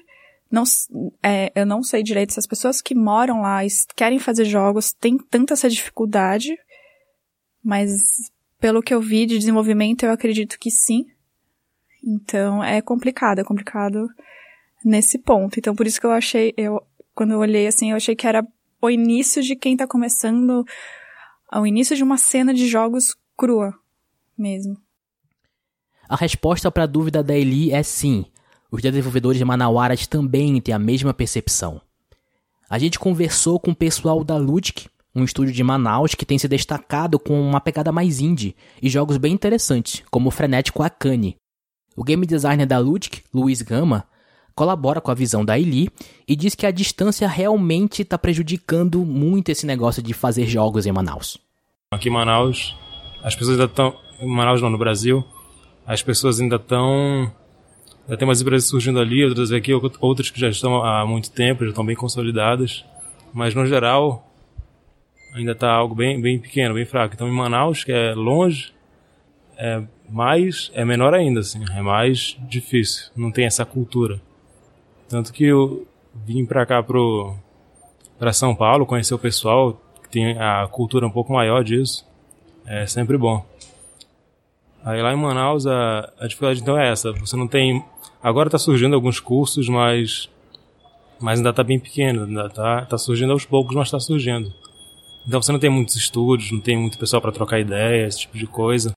Não, é, eu não sei direito se as pessoas que moram lá e querem fazer jogos têm tanta essa dificuldade, mas pelo que eu vi de desenvolvimento, eu acredito que sim. Então, é complicado, é complicado nesse ponto. Então, por isso que eu achei, eu, quando eu olhei assim, eu achei que era o início de quem tá começando ao início de uma cena de jogos crua mesmo. A resposta para a dúvida da Eli é sim. Os desenvolvedores de Manauaras também têm a mesma percepção. A gente conversou com o pessoal da Ludic, um estúdio de Manaus que tem se destacado com uma pegada mais indie e jogos bem interessantes, como o frenético Akane. O game designer da Ludic, Luiz Gama, colabora com a visão da Eli e diz que a distância realmente está prejudicando muito esse negócio de fazer jogos em Manaus. Aqui em Manaus, as pessoas ainda estão. Em Manaus não, no Brasil, as pessoas ainda estão. Já tem umas empresas surgindo ali, outras aqui, outras que já estão há muito tempo, já estão bem consolidadas. Mas no geral, ainda está algo bem, bem pequeno, bem fraco. Então em Manaus, que é longe, é mais, é menor ainda, assim, é mais difícil. Não tem essa cultura. Tanto que eu vim para cá pro para São Paulo conhecer o pessoal tem a cultura um pouco maior disso, é sempre bom. Aí lá em Manaus a, a dificuldade então é essa, você não tem... Agora está surgindo alguns cursos, mas, mas ainda está bem pequeno, ainda está tá surgindo aos poucos, mas está surgindo. Então você não tem muitos estúdios, não tem muito pessoal para trocar ideias, esse tipo de coisa.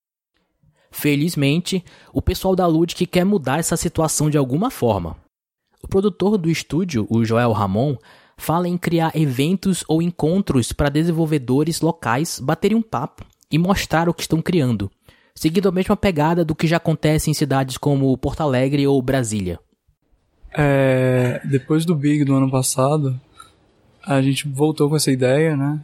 Felizmente, o pessoal da Ludic quer mudar essa situação de alguma forma. O produtor do estúdio, o Joel Ramon, fala em criar eventos ou encontros para desenvolvedores locais baterem um papo e mostrar o que estão criando, seguindo a mesma pegada do que já acontece em cidades como Porto Alegre ou Brasília. É, depois do Big do ano passado, a gente voltou com essa ideia, né?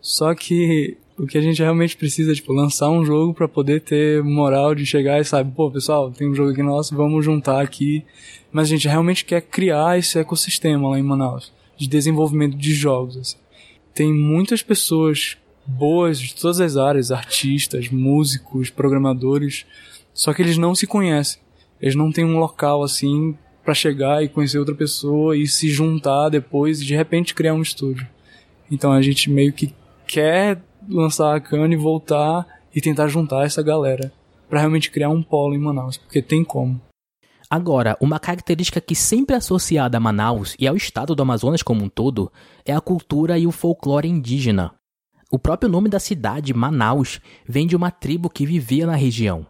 Só que o que a gente realmente precisa tipo, lançar um jogo para poder ter moral de chegar e sabe, pô, pessoal, tem um jogo aqui nosso, vamos juntar aqui. Mas a gente realmente quer criar esse ecossistema lá em Manaus de desenvolvimento de jogos. Assim. Tem muitas pessoas boas de todas as áreas, artistas, músicos, programadores, só que eles não se conhecem. Eles não têm um local assim para chegar e conhecer outra pessoa e se juntar depois e de repente criar um estúdio. Então a gente meio que quer lançar a Cana e voltar e tentar juntar essa galera para realmente criar um polo em Manaus, porque tem como. Agora, uma característica que sempre é associada a Manaus e ao estado do Amazonas como um todo é a cultura e o folclore indígena. O próprio nome da cidade, Manaus, vem de uma tribo que vivia na região.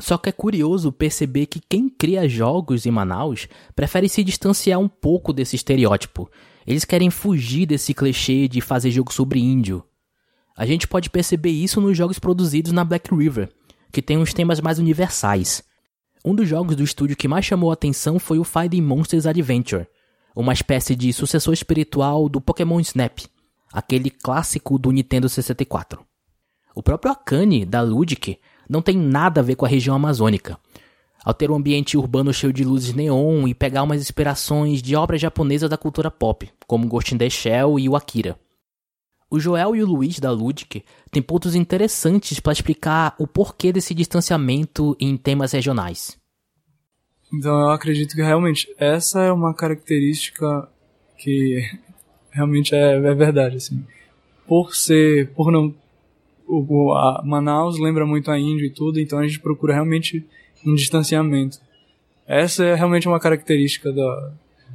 Só que é curioso perceber que quem cria jogos em Manaus prefere se distanciar um pouco desse estereótipo. Eles querem fugir desse clichê de fazer jogo sobre índio. A gente pode perceber isso nos jogos produzidos na Black River, que tem uns temas mais universais. Um dos jogos do estúdio que mais chamou a atenção foi o Fighting Monsters Adventure, uma espécie de sucessor espiritual do Pokémon Snap, aquele clássico do Nintendo 64. O próprio Akane, da Ludic, não tem nada a ver com a região amazônica. Ao ter um ambiente urbano cheio de luzes neon e pegar umas inspirações de obras japonesas da cultura pop, como Ghost in the Shell e o Akira. O Joel e o Luiz da Ludic têm pontos interessantes para explicar o porquê desse distanciamento em temas regionais. Então eu acredito que realmente essa é uma característica que realmente é, é verdade, assim. Por ser, por não, o, a Manaus lembra muito a Índia e tudo, então a gente procura realmente um distanciamento. Essa é realmente uma característica da,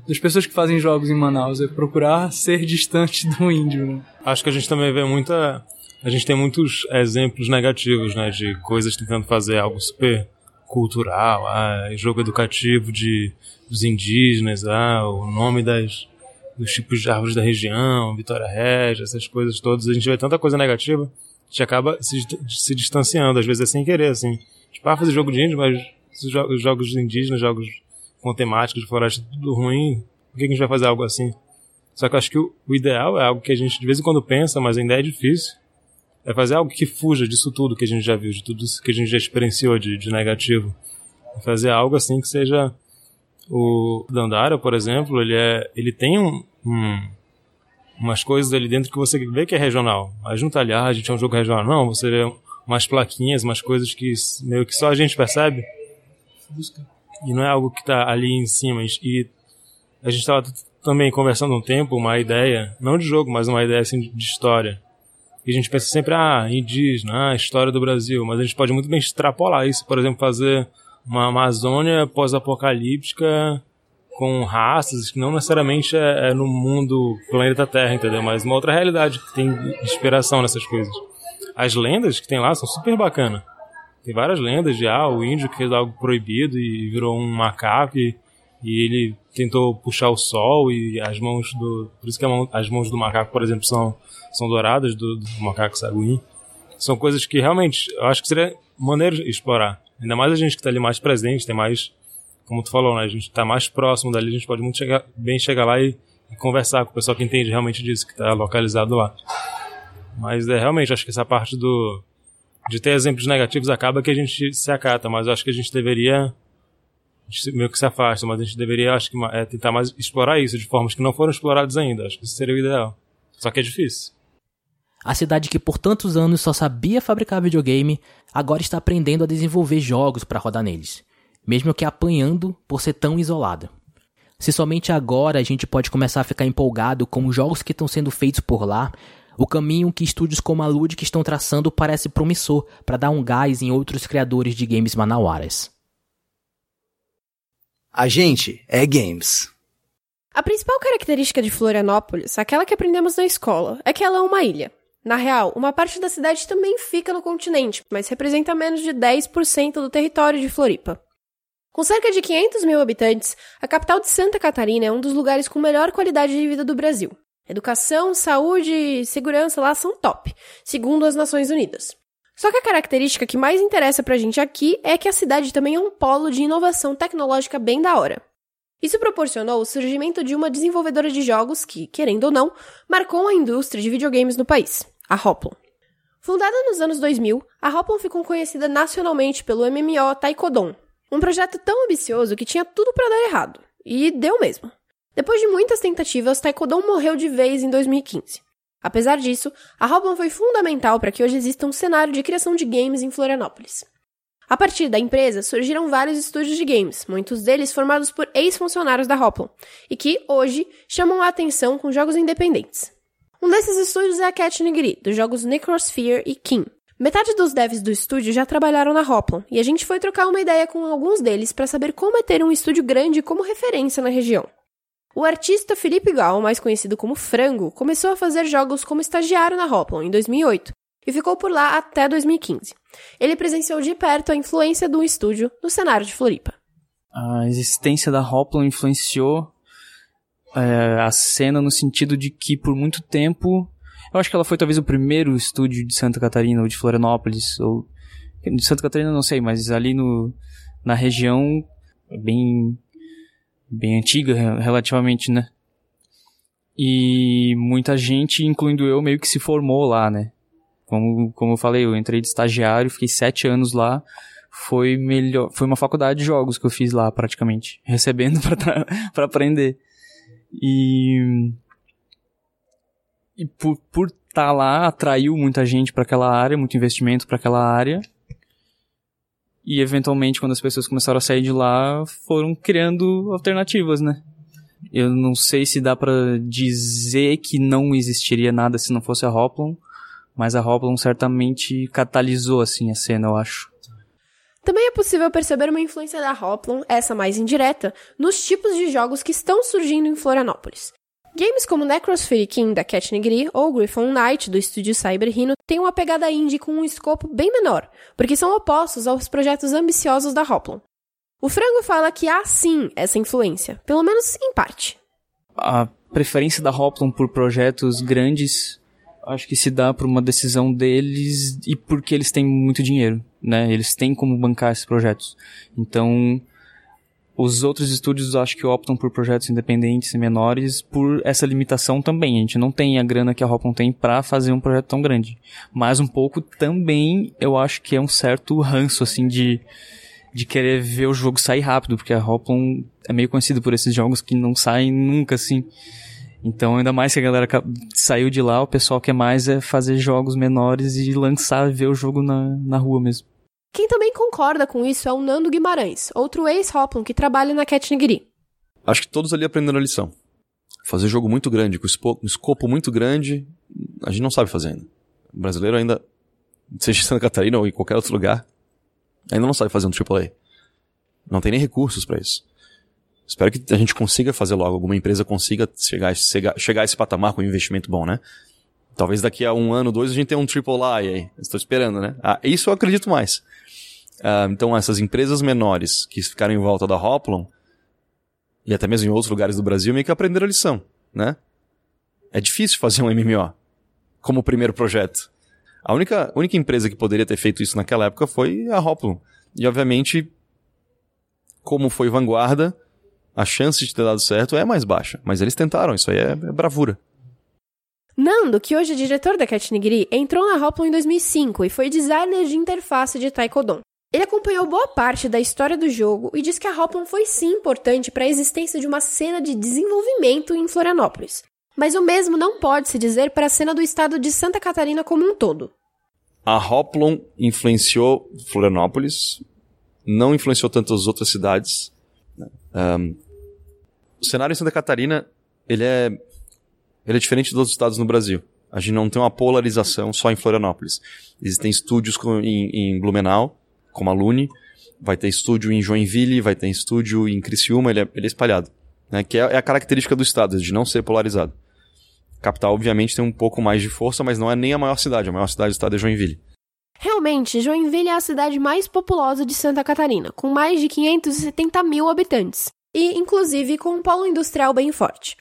das pessoas que fazem jogos em Manaus, é procurar ser distante do índio. Né? Acho que a gente também vê muita. A gente tem muitos exemplos negativos, né? De coisas tentando fazer algo super cultural, ah, jogo educativo de, dos indígenas, ah, o nome das, dos tipos de árvores da região, Vitória Regia, essas coisas todas. A gente vê tanta coisa negativa, a gente acaba se, se distanciando, às vezes é sem querer, assim. Tipo, ah, fazer jogo de índio, mas os jogos indígenas, jogos com temática de floresta, tudo ruim, por que a gente vai fazer algo assim? Só que eu acho que o, o ideal é algo que a gente de vez em quando pensa, mas ainda é difícil, é fazer algo que fuja disso tudo que a gente já viu, de tudo isso que a gente já experienciou de, de negativo. É fazer algo assim que seja o Dandara, por exemplo, ele é, ele tem um, um, umas coisas ali dentro que você vê que é regional. Mas não tá ali, ah, a gente é um jogo regional. Não, você vê umas plaquinhas, umas coisas que meio que só a gente percebe. E não é algo que tá ali em cima. E a gente estava também conversando um tempo, uma ideia, não de jogo, mas uma ideia assim de história. E a gente pensa sempre, ah, indígena, ah, história do Brasil, mas a gente pode muito bem extrapolar isso, por exemplo, fazer uma Amazônia pós-apocalíptica com raças que não necessariamente é, é, no mundo planeta Terra, entendeu? Mas uma outra realidade que tem inspiração nessas coisas. As lendas que tem lá são super bacanas. Tem várias lendas de, ah, o índio que fez algo proibido e virou um macaco e, e ele tentou puxar o sol e as mãos do... Por isso que mão, as mãos do macaco, por exemplo, são, são douradas, do, do macaco saguim. São coisas que realmente eu acho que seria maneiro explorar. Ainda mais a gente que está ali mais presente, tem mais, como tu falou, né? A gente está mais próximo dali, a gente pode muito chegar, bem chegar lá e, e conversar com o pessoal que entende realmente disso, que está localizado lá. Mas é realmente, acho que essa parte do de ter exemplos negativos acaba que a gente se acata, mas acho que a gente deveria a gente meio que se afasta, mas a gente deveria, acho que, é, tentar mais explorar isso de formas que não foram exploradas ainda. Acho que isso seria o ideal. Só que é difícil. A cidade que por tantos anos só sabia fabricar videogame, agora está aprendendo a desenvolver jogos para rodar neles, mesmo que apanhando por ser tão isolada. Se somente agora a gente pode começar a ficar empolgado com os jogos que estão sendo feitos por lá, o caminho que estúdios como a Ludic estão traçando parece promissor para dar um gás em outros criadores de games manauaras. A gente é games. A principal característica de Florianópolis, aquela que aprendemos na escola, é que ela é uma ilha. Na real, uma parte da cidade também fica no continente, mas representa menos de 10% do território de Floripa. Com cerca de 500 mil habitantes, a capital de Santa Catarina é um dos lugares com melhor qualidade de vida do Brasil. Educação, saúde e segurança lá são top, segundo as Nações Unidas. Só que a característica que mais interessa pra gente aqui é que a cidade também é um polo de inovação tecnológica bem da hora. Isso proporcionou o surgimento de uma desenvolvedora de jogos que, querendo ou não, marcou a indústria de videogames no país a Hoplon. Fundada nos anos 2000, a Hoplon ficou conhecida nacionalmente pelo MMO Taekwondo, um projeto tão ambicioso que tinha tudo para dar errado, e deu mesmo. Depois de muitas tentativas, Taekwondo morreu de vez em 2015. Apesar disso, a Hoplon foi fundamental para que hoje exista um cenário de criação de games em Florianópolis. A partir da empresa surgiram vários estúdios de games, muitos deles formados por ex-funcionários da Hoplon, e que, hoje, chamam a atenção com jogos independentes. Um desses estúdios é a Cat Nigiri, dos jogos Necrosphere e King. Metade dos devs do estúdio já trabalharam na Hoplon, e a gente foi trocar uma ideia com alguns deles para saber como é ter um estúdio grande como referência na região. O artista Felipe Gal, mais conhecido como Frango, começou a fazer jogos como estagiário na Hoplon em 2008 e ficou por lá até 2015. Ele presenciou de perto a influência do estúdio no cenário de Floripa. A existência da Hoplon influenciou é, a cena no sentido de que por muito tempo eu acho que ela foi talvez o primeiro estúdio de Santa Catarina ou de Florianópolis ou de Santa Catarina não sei mas ali no na região bem bem antiga relativamente, né? E muita gente, incluindo eu, meio que se formou lá, né? Como, como eu falei, eu entrei de estagiário, fiquei sete anos lá. Foi melhor, foi uma faculdade de jogos que eu fiz lá, praticamente, recebendo para aprender. E e por por estar tá lá atraiu muita gente para aquela área, muito investimento para aquela área. E eventualmente, quando as pessoas começaram a sair de lá, foram criando alternativas, né? Eu não sei se dá para dizer que não existiria nada se não fosse a Hoplon, mas a Hoplon certamente catalisou assim a cena, eu acho. Também é possível perceber uma influência da Hoplon, essa mais indireta, nos tipos de jogos que estão surgindo em Florianópolis. Games como Necrosphere King da Cat Negri ou Griffon Knight do estúdio Cyber Hino têm uma pegada indie com um escopo bem menor, porque são opostos aos projetos ambiciosos da Hoplon. O Frango fala que há sim essa influência, pelo menos em parte. A preferência da Hoplon por projetos grandes acho que se dá por uma decisão deles e porque eles têm muito dinheiro, né? Eles têm como bancar esses projetos. Então, os outros estúdios acho que optam por projetos independentes e menores por essa limitação também. A gente não tem a grana que a Hoplon tem para fazer um projeto tão grande. Mas um pouco também eu acho que é um certo ranço assim de de querer ver o jogo sair rápido, porque a Hoplon é meio conhecida por esses jogos que não saem nunca assim. Então, ainda mais que a galera saiu de lá, o pessoal quer mais é fazer jogos menores e lançar, ver o jogo na, na rua mesmo. Quem também concorda com isso é o Nando Guimarães, outro ex-Hoplon que trabalha na Cat Nigiri. Acho que todos ali aprenderam a lição. Fazer jogo muito grande, com um escopo muito grande, a gente não sabe fazer ainda. O brasileiro ainda, seja em Santa Catarina ou em qualquer outro lugar, ainda não sabe fazer um AAA. Não tem nem recursos para isso. Espero que a gente consiga fazer logo, alguma empresa consiga chegar, chegar, chegar a esse patamar com um investimento bom, né? Talvez daqui a um ano, dois, a gente tenha um AAA aí. Estou esperando, né? Ah, isso eu acredito mais. Uh, então, essas empresas menores que ficaram em volta da Hoplon, e até mesmo em outros lugares do Brasil, meio que aprenderam a lição, né? É difícil fazer um MMO como primeiro projeto. A única, única empresa que poderia ter feito isso naquela época foi a Hoplon. E, obviamente, como foi vanguarda, a chance de ter dado certo é mais baixa. Mas eles tentaram, isso aí é, é bravura. Nando, que hoje é diretor da Cat Nigiri, entrou na Hoplon em 2005 e foi designer de interface de Taekwondo. Ele acompanhou boa parte da história do jogo e diz que a Hoplon foi sim importante para a existência de uma cena de desenvolvimento em Florianópolis. Mas o mesmo não pode se dizer para a cena do estado de Santa Catarina como um todo. A Hoplon influenciou Florianópolis, não influenciou tantas outras cidades. Um, o cenário em Santa Catarina, ele é, ele é diferente dos estados no Brasil. A gente não tem uma polarização só em Florianópolis. Existem estúdios em, em Blumenau, como a Lune, vai ter estúdio em Joinville, vai ter estúdio em Criciúma, ele é, ele é espalhado. Né? Que é, é, a característica do estado, de não ser polarizado. capital, obviamente, tem um pouco mais de força, mas não é nem a maior cidade. A maior cidade do estado é Joinville. Realmente, Joinville é a cidade mais populosa de Santa Catarina, com mais de 570 mil habitantes, e inclusive com um polo industrial bem forte.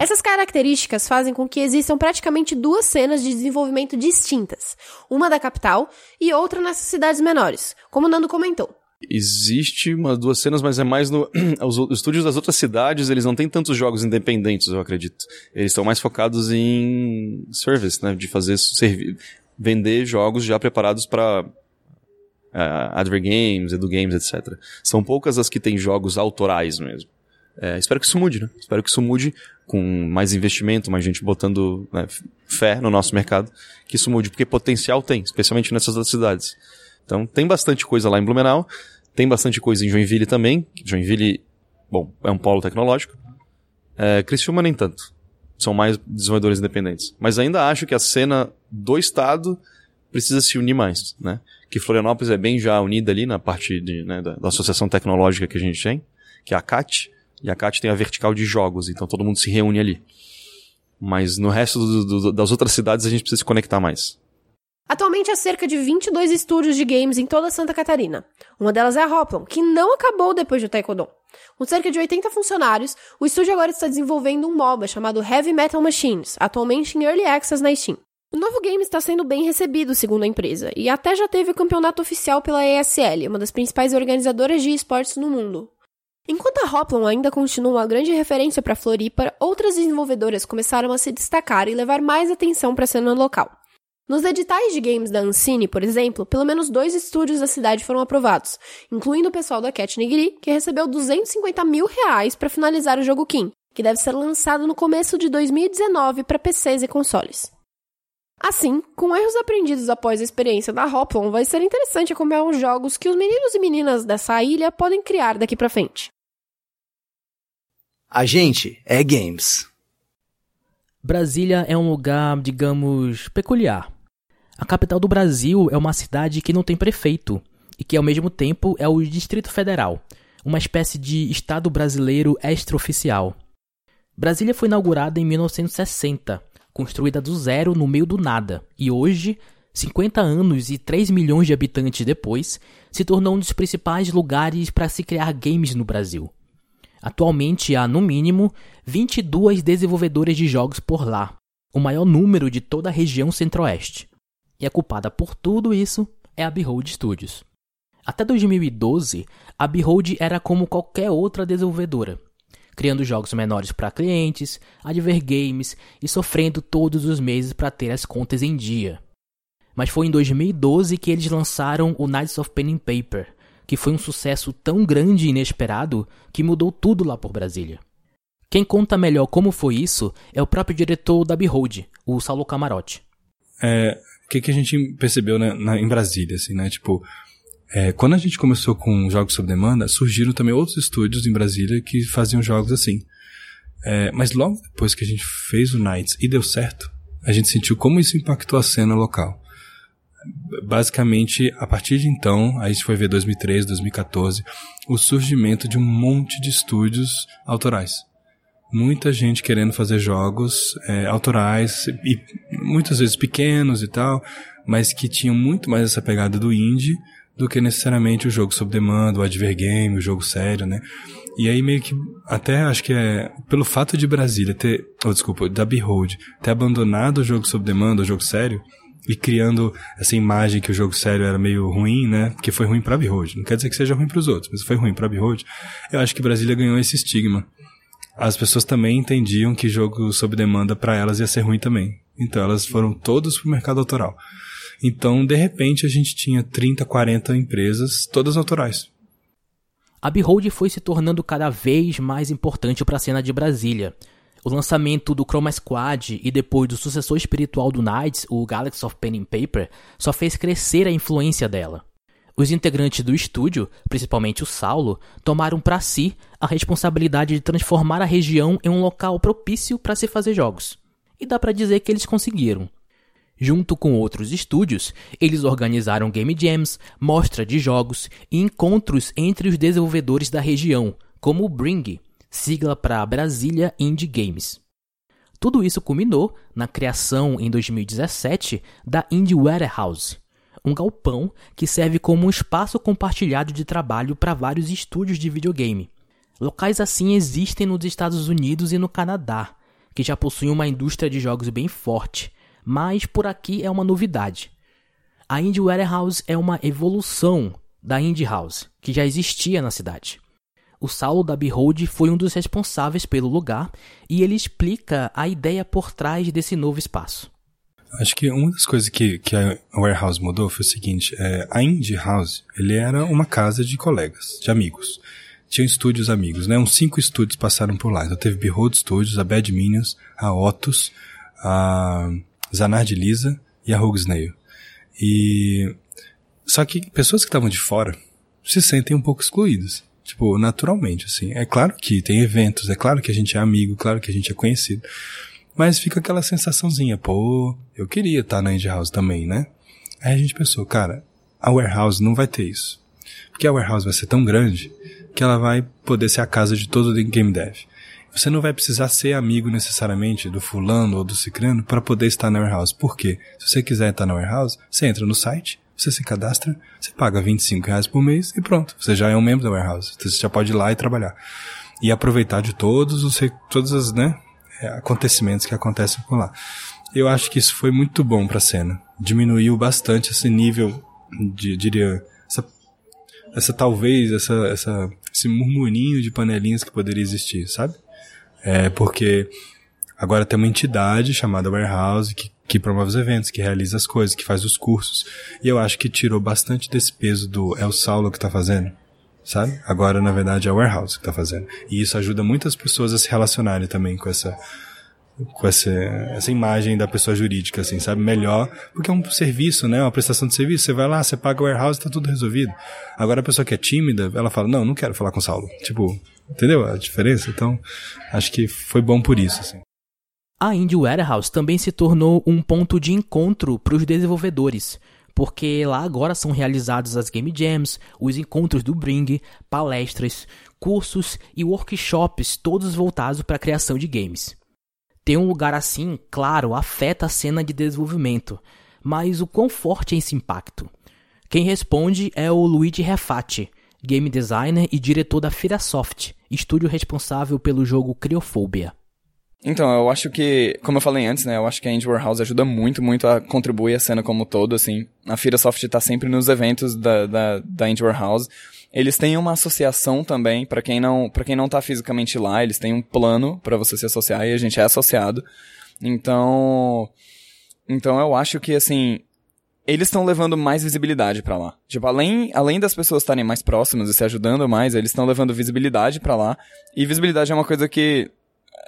Essas características fazem com que existam praticamente duas cenas de desenvolvimento distintas, uma da capital e outra nessas cidades menores, como Nando comentou. Existe umas duas cenas, mas é mais no. Os estúdios das outras cidades, eles não têm tantos jogos independentes, eu acredito. Eles estão mais focados em service, né? De fazer servi vender jogos já preparados para uh, eh, Adver Games, Edu Games, etc. São poucas as que têm jogos autorais mesmo. É, espero que isso mude, né? Espero que isso mude com mais investimento, mais gente botando né, fé no nosso mercado, que isso mude, porque potencial tem, especialmente nessas outras cidades. Então tem bastante coisa lá em Blumenau, tem bastante coisa em Joinville também. Joinville, bom, é um polo tecnológico. É, Criciúma nem tanto. São mais desenvolvedores independentes. Mas ainda acho que a cena do estado precisa se unir mais, né? Que Florianópolis é bem já unida ali na parte de, né, da, da associação tecnológica que a gente tem, que é a CAT. E a CAT tem a vertical de jogos, então todo mundo se reúne ali. Mas no resto do, do, das outras cidades a gente precisa se conectar mais. Atualmente há cerca de 22 estúdios de games em toda Santa Catarina. Uma delas é a Hoplon, que não acabou depois do Taekwondo. Com cerca de 80 funcionários, o estúdio agora está desenvolvendo um MOBA chamado Heavy Metal Machines, atualmente em Early Access na Steam. O novo game está sendo bem recebido, segundo a empresa, e até já teve o campeonato oficial pela ESL, uma das principais organizadoras de esportes no mundo. Enquanto a Hoplon ainda continua uma grande referência para Floripa, outras desenvolvedoras começaram a se destacar e levar mais atenção para a cena local. Nos editais de games da Ancine, por exemplo, pelo menos dois estúdios da cidade foram aprovados, incluindo o pessoal da Cat Nigiri, que recebeu 250 mil reais para finalizar o jogo Kim, que deve ser lançado no começo de 2019 para PCs e consoles. Assim, com erros aprendidos após a experiência da Hoplon, vai ser interessante acompanhar os jogos que os meninos e meninas dessa ilha podem criar daqui para frente. A gente é games. Brasília é um lugar, digamos, peculiar. A capital do Brasil é uma cidade que não tem prefeito e que ao mesmo tempo é o Distrito Federal, uma espécie de estado brasileiro extraoficial. Brasília foi inaugurada em 1960, construída do zero no meio do nada, e hoje, 50 anos e 3 milhões de habitantes depois, se tornou um dos principais lugares para se criar games no Brasil. Atualmente há, no mínimo, 22 desenvolvedoras de jogos por lá, o maior número de toda a região centro-oeste. E a culpada por tudo isso é a Behold Studios. Até 2012, a Behold era como qualquer outra desenvolvedora, criando jogos menores para clientes, adver games e sofrendo todos os meses para ter as contas em dia. Mas foi em 2012 que eles lançaram o Knights of Pen and Paper, que foi um sucesso tão grande e inesperado que mudou tudo lá por Brasília. Quem conta melhor como foi isso é o próprio diretor da Behold, o Saulo Camarote. É, o que, que a gente percebeu né, na, em Brasília, assim, né? Tipo, é, quando a gente começou com jogos sob demanda, surgiram também outros estúdios em Brasília que faziam jogos assim. É, mas logo depois que a gente fez o Nights e deu certo, a gente sentiu como isso impactou a cena local basicamente, a partir de então, a gente foi ver 2013, 2014, o surgimento de um monte de estúdios autorais. Muita gente querendo fazer jogos é, autorais, e muitas vezes pequenos e tal, mas que tinham muito mais essa pegada do indie do que necessariamente o jogo sob demanda, o advergame, o jogo sério, né? E aí meio que, até acho que é, pelo fato de Brasília ter, oh, desculpa, da Behold, ter abandonado o jogo sob demanda, o jogo sério, e criando essa imagem que o jogo sério era meio ruim, né? Que foi ruim para Behold. Não quer dizer que seja ruim para os outros, mas foi ruim para Behold. Eu acho que Brasília ganhou esse estigma. As pessoas também entendiam que jogo sob demanda para elas ia ser ruim também. Então elas foram todas pro mercado autoral. Então, de repente, a gente tinha 30, 40 empresas, todas autorais. A Behold foi se tornando cada vez mais importante para a cena de Brasília. O lançamento do Chroma Squad e depois do sucessor espiritual do Knights, o Galaxy of Pen and Paper, só fez crescer a influência dela. Os integrantes do estúdio, principalmente o Saulo, tomaram para si a responsabilidade de transformar a região em um local propício para se fazer jogos. E dá para dizer que eles conseguiram. Junto com outros estúdios, eles organizaram game jams, mostra de jogos e encontros entre os desenvolvedores da região, como o Bring, sigla para Brasília Indie Games. Tudo isso culminou na criação em 2017 da Indie Warehouse, um galpão que serve como um espaço compartilhado de trabalho para vários estúdios de videogame. Locais assim existem nos Estados Unidos e no Canadá, que já possuem uma indústria de jogos bem forte, mas por aqui é uma novidade. A Indie Warehouse é uma evolução da Indie House, que já existia na cidade. O Saulo da Behold foi um dos responsáveis pelo lugar e ele explica a ideia por trás desse novo espaço. Acho que uma das coisas que, que a Warehouse mudou foi o seguinte: é, a Indie House ele era uma casa de colegas, de amigos. Tinham estúdios amigos, né? Uns cinco estúdios passaram por lá. Então teve Behold Studios, a Bad Minions, a Otus, a Zanard Lisa e a Rogue Snail. E só que pessoas que estavam de fora se sentem um pouco excluídas. Tipo, naturalmente, assim. É claro que tem eventos, é claro que a gente é amigo, claro que a gente é conhecido. Mas fica aquela sensaçãozinha, pô, eu queria estar na Indie House também, né? Aí a gente pensou, cara, a Warehouse não vai ter isso. Porque a Warehouse vai ser tão grande que ela vai poder ser a casa de todo o game dev. Você não vai precisar ser amigo necessariamente do fulano ou do ciclano para poder estar na Warehouse. Por quê? Se você quiser estar na Warehouse, você entra no site, você se cadastra, você paga 25 reais por mês e pronto. Você já é um membro da Warehouse. Você já pode ir lá e trabalhar. E aproveitar de todos os, todos os, né, é, acontecimentos que acontecem por lá. Eu acho que isso foi muito bom para a cena. Diminuiu bastante esse nível de, diria, essa essa talvez, essa, essa, esse murmurinho de panelinhas que poderia existir, sabe? É porque agora tem uma entidade chamada Warehouse que, que promove os eventos, que realiza as coisas, que faz os cursos. E eu acho que tirou bastante desse peso do é o Saulo que tá fazendo, sabe? Agora, na verdade, é o Warehouse que tá fazendo. E isso ajuda muitas pessoas a se relacionarem também com essa com essa, essa imagem da pessoa jurídica, assim, sabe? Melhor, porque é um serviço, né? Uma prestação de serviço. Você vai lá, você paga o warehouse tá tudo resolvido. Agora a pessoa que é tímida, ela fala, não, não quero falar com o Saulo. Tipo, entendeu a diferença? Então, acho que foi bom por isso, assim. A Indie Warehouse também se tornou um ponto de encontro para os desenvolvedores, porque lá agora são realizadas as Game Jams, os encontros do Bring, palestras, cursos e workshops, todos voltados para a criação de games. Ter um lugar assim, claro, afeta a cena de desenvolvimento, mas o quão forte é esse impacto? Quem responde é o Luigi Refati, game designer e diretor da Firasoft, estúdio responsável pelo jogo Criophobia. Então, eu acho que, como eu falei antes, né, eu acho que a Indie Warehouse ajuda muito, muito a contribuir a cena como um todo, assim. A Firasoft tá sempre nos eventos da, da, da Indie Warehouse. Eles têm uma associação também, para quem não, para quem não tá fisicamente lá, eles têm um plano para você se associar e a gente é associado. Então, então eu acho que assim, eles estão levando mais visibilidade para lá. Tipo, além, além das pessoas estarem mais próximas e se ajudando mais, eles estão levando visibilidade para lá. E visibilidade é uma coisa que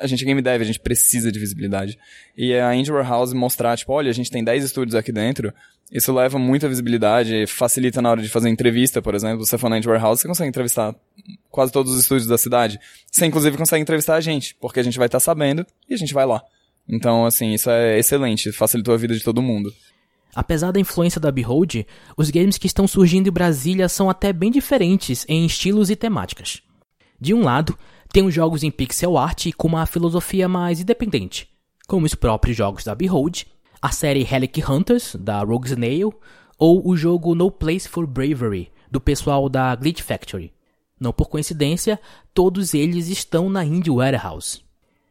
a gente é game dev, a gente precisa de visibilidade. E a Indie Warehouse mostrar, tipo, olha, a gente tem 10 estúdios aqui dentro, isso leva muita visibilidade, facilita na hora de fazer entrevista, por exemplo. Você for na Indie Warehouse, você consegue entrevistar quase todos os estúdios da cidade. Você, inclusive, consegue entrevistar a gente, porque a gente vai estar tá sabendo e a gente vai lá. Então, assim, isso é excelente, facilitou a vida de todo mundo. Apesar da influência da Behold, os games que estão surgindo em Brasília são até bem diferentes em estilos e temáticas. De um lado, tem os jogos em pixel art com uma filosofia mais independente, como os próprios jogos da Behold, a série Relic Hunters, da Rogue Snail, ou o jogo No Place for Bravery, do pessoal da Glitch Factory. Não por coincidência, todos eles estão na Indie Warehouse.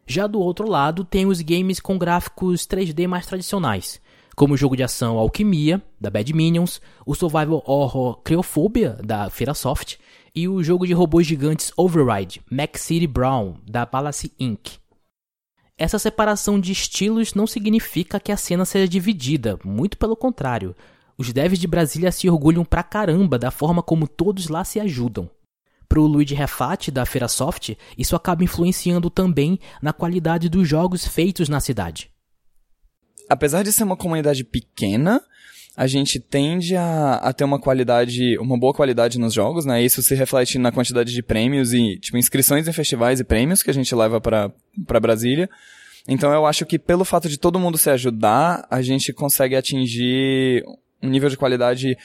Já do outro lado, tem os games com gráficos 3D mais tradicionais, como o jogo de ação Alquimia, da Bad Minions, o survival horror Creophobia, da Firasoft, e o jogo de robôs gigantes Override, Max City Brown, da Palace Inc. Essa separação de estilos não significa que a cena seja dividida, muito pelo contrário. Os devs de Brasília se orgulham pra caramba da forma como todos lá se ajudam. Pro Luigi Refati, da Feira Soft, isso acaba influenciando também na qualidade dos jogos feitos na cidade. Apesar de ser uma comunidade pequena, a gente tende a, a ter uma qualidade, uma boa qualidade nos jogos, né? Isso se reflete na quantidade de prêmios e, tipo, inscrições em festivais e prêmios que a gente leva para Brasília. Então eu acho que pelo fato de todo mundo se ajudar, a gente consegue atingir um nível de qualidade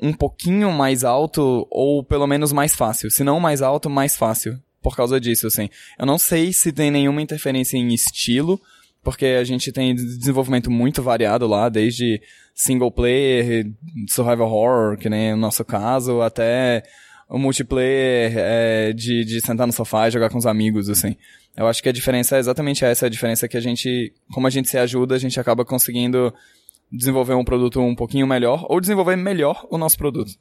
um pouquinho mais alto ou pelo menos mais fácil. Se não mais alto, mais fácil. Por causa disso, assim. Eu não sei se tem nenhuma interferência em estilo, porque a gente tem desenvolvimento muito variado lá, desde single player, survival horror, que nem no nosso caso, até o multiplayer é, de, de sentar no sofá e jogar com os amigos, assim. Eu acho que a diferença é exatamente essa, a diferença é que a gente, como a gente se ajuda, a gente acaba conseguindo desenvolver um produto um pouquinho melhor, ou desenvolver melhor o nosso produto.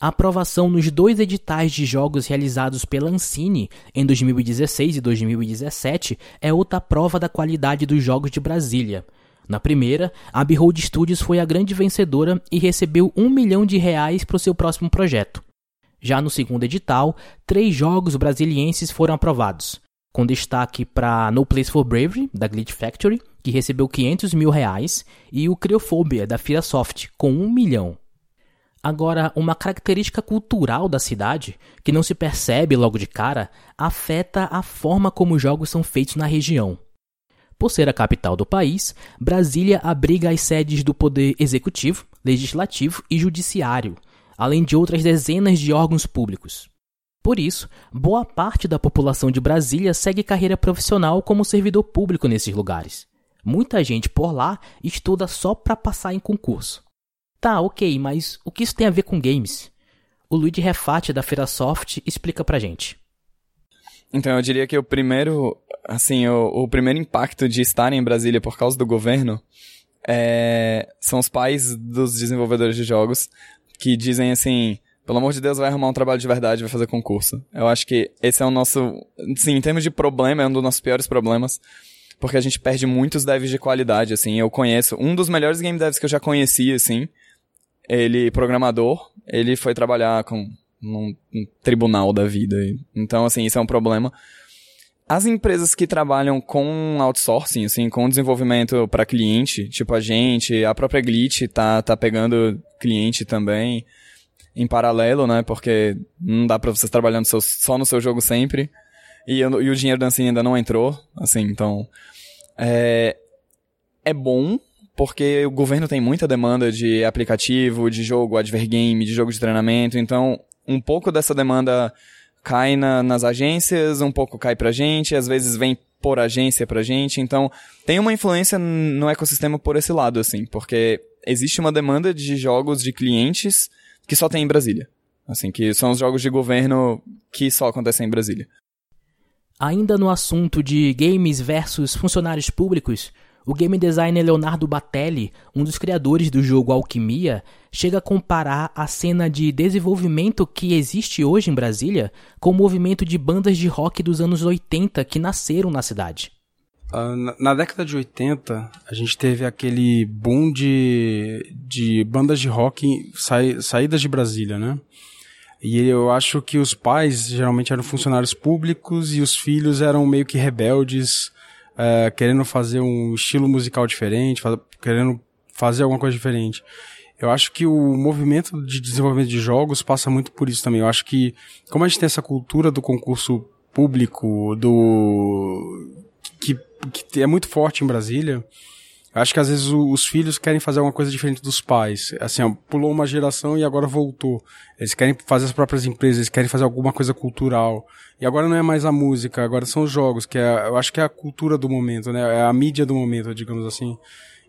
A aprovação nos dois editais de jogos realizados pela Ancine em 2016 e 2017 é outra prova da qualidade dos jogos de Brasília. Na primeira, a Behold Studios foi a grande vencedora e recebeu um milhão de reais para o seu próximo projeto. Já no segundo edital, três jogos brasilienses foram aprovados, com destaque para No Place for Bravery, da Glitch Factory, que recebeu 500 mil reais, e o Criophobia, da Firasoft, com um milhão. Agora, uma característica cultural da cidade, que não se percebe logo de cara, afeta a forma como os jogos são feitos na região. Por ser a capital do país, Brasília abriga as sedes do Poder Executivo, Legislativo e Judiciário, além de outras dezenas de órgãos públicos. Por isso, boa parte da população de Brasília segue carreira profissional como servidor público nesses lugares. Muita gente por lá estuda só para passar em concurso. Tá, ok, mas o que isso tem a ver com games? O Luigi Refate da Feira Soft explica pra gente. Então, eu diria que o primeiro, assim, o, o primeiro impacto de estar em Brasília por causa do governo é, são os pais dos desenvolvedores de jogos que dizem assim, Pelo amor de Deus, vai arrumar um trabalho de verdade, vai fazer concurso. Eu acho que esse é o nosso, sim, em termos de problema, é um dos nossos piores problemas, porque a gente perde muitos devs de qualidade, assim. Eu conheço um dos melhores game devs que eu já conheci, assim. Ele programador, ele foi trabalhar com num, num tribunal da vida. Então, assim, isso é um problema. As empresas que trabalham com outsourcing, assim, com desenvolvimento para cliente, tipo a gente, a própria Glitch tá, tá pegando cliente também em paralelo, né? Porque não dá para você trabalhando seu, só no seu jogo sempre. E, e o dinheiro da Ancine ainda não entrou, assim, então... É, é bom, porque o governo tem muita demanda de aplicativo, de jogo, advergame, de jogo de treinamento, então um pouco dessa demanda cai na, nas agências, um pouco cai pra gente, às vezes vem por agência pra gente, então tem uma influência no ecossistema por esse lado, assim, porque existe uma demanda de jogos de clientes que só tem em Brasília. Assim, que são os jogos de governo que só acontecem em Brasília. Ainda no assunto de games versus funcionários públicos, o game designer Leonardo Batelli, um dos criadores do jogo Alquimia, chega a comparar a cena de desenvolvimento que existe hoje em Brasília com o movimento de bandas de rock dos anos 80 que nasceram na cidade. Uh, na, década de 80, a gente teve aquele boom de, de bandas de rock sa, saídas de Brasília, né? E eu acho que os pais geralmente eram funcionários públicos e os filhos eram meio que rebeldes, é, querendo fazer um estilo musical diferente, faz, querendo fazer alguma coisa diferente. Eu acho que o movimento de desenvolvimento de jogos passa muito por isso também. Eu acho que, como a gente tem essa cultura do concurso público, do. que, que é muito forte em Brasília, acho que às vezes os filhos querem fazer alguma coisa diferente dos pais. Assim, ó, pulou uma geração e agora voltou. Eles querem fazer as próprias empresas, eles querem fazer alguma coisa cultural. E agora não é mais a música, agora são os jogos, que é, eu acho que é a cultura do momento, né? É a mídia do momento, digamos assim.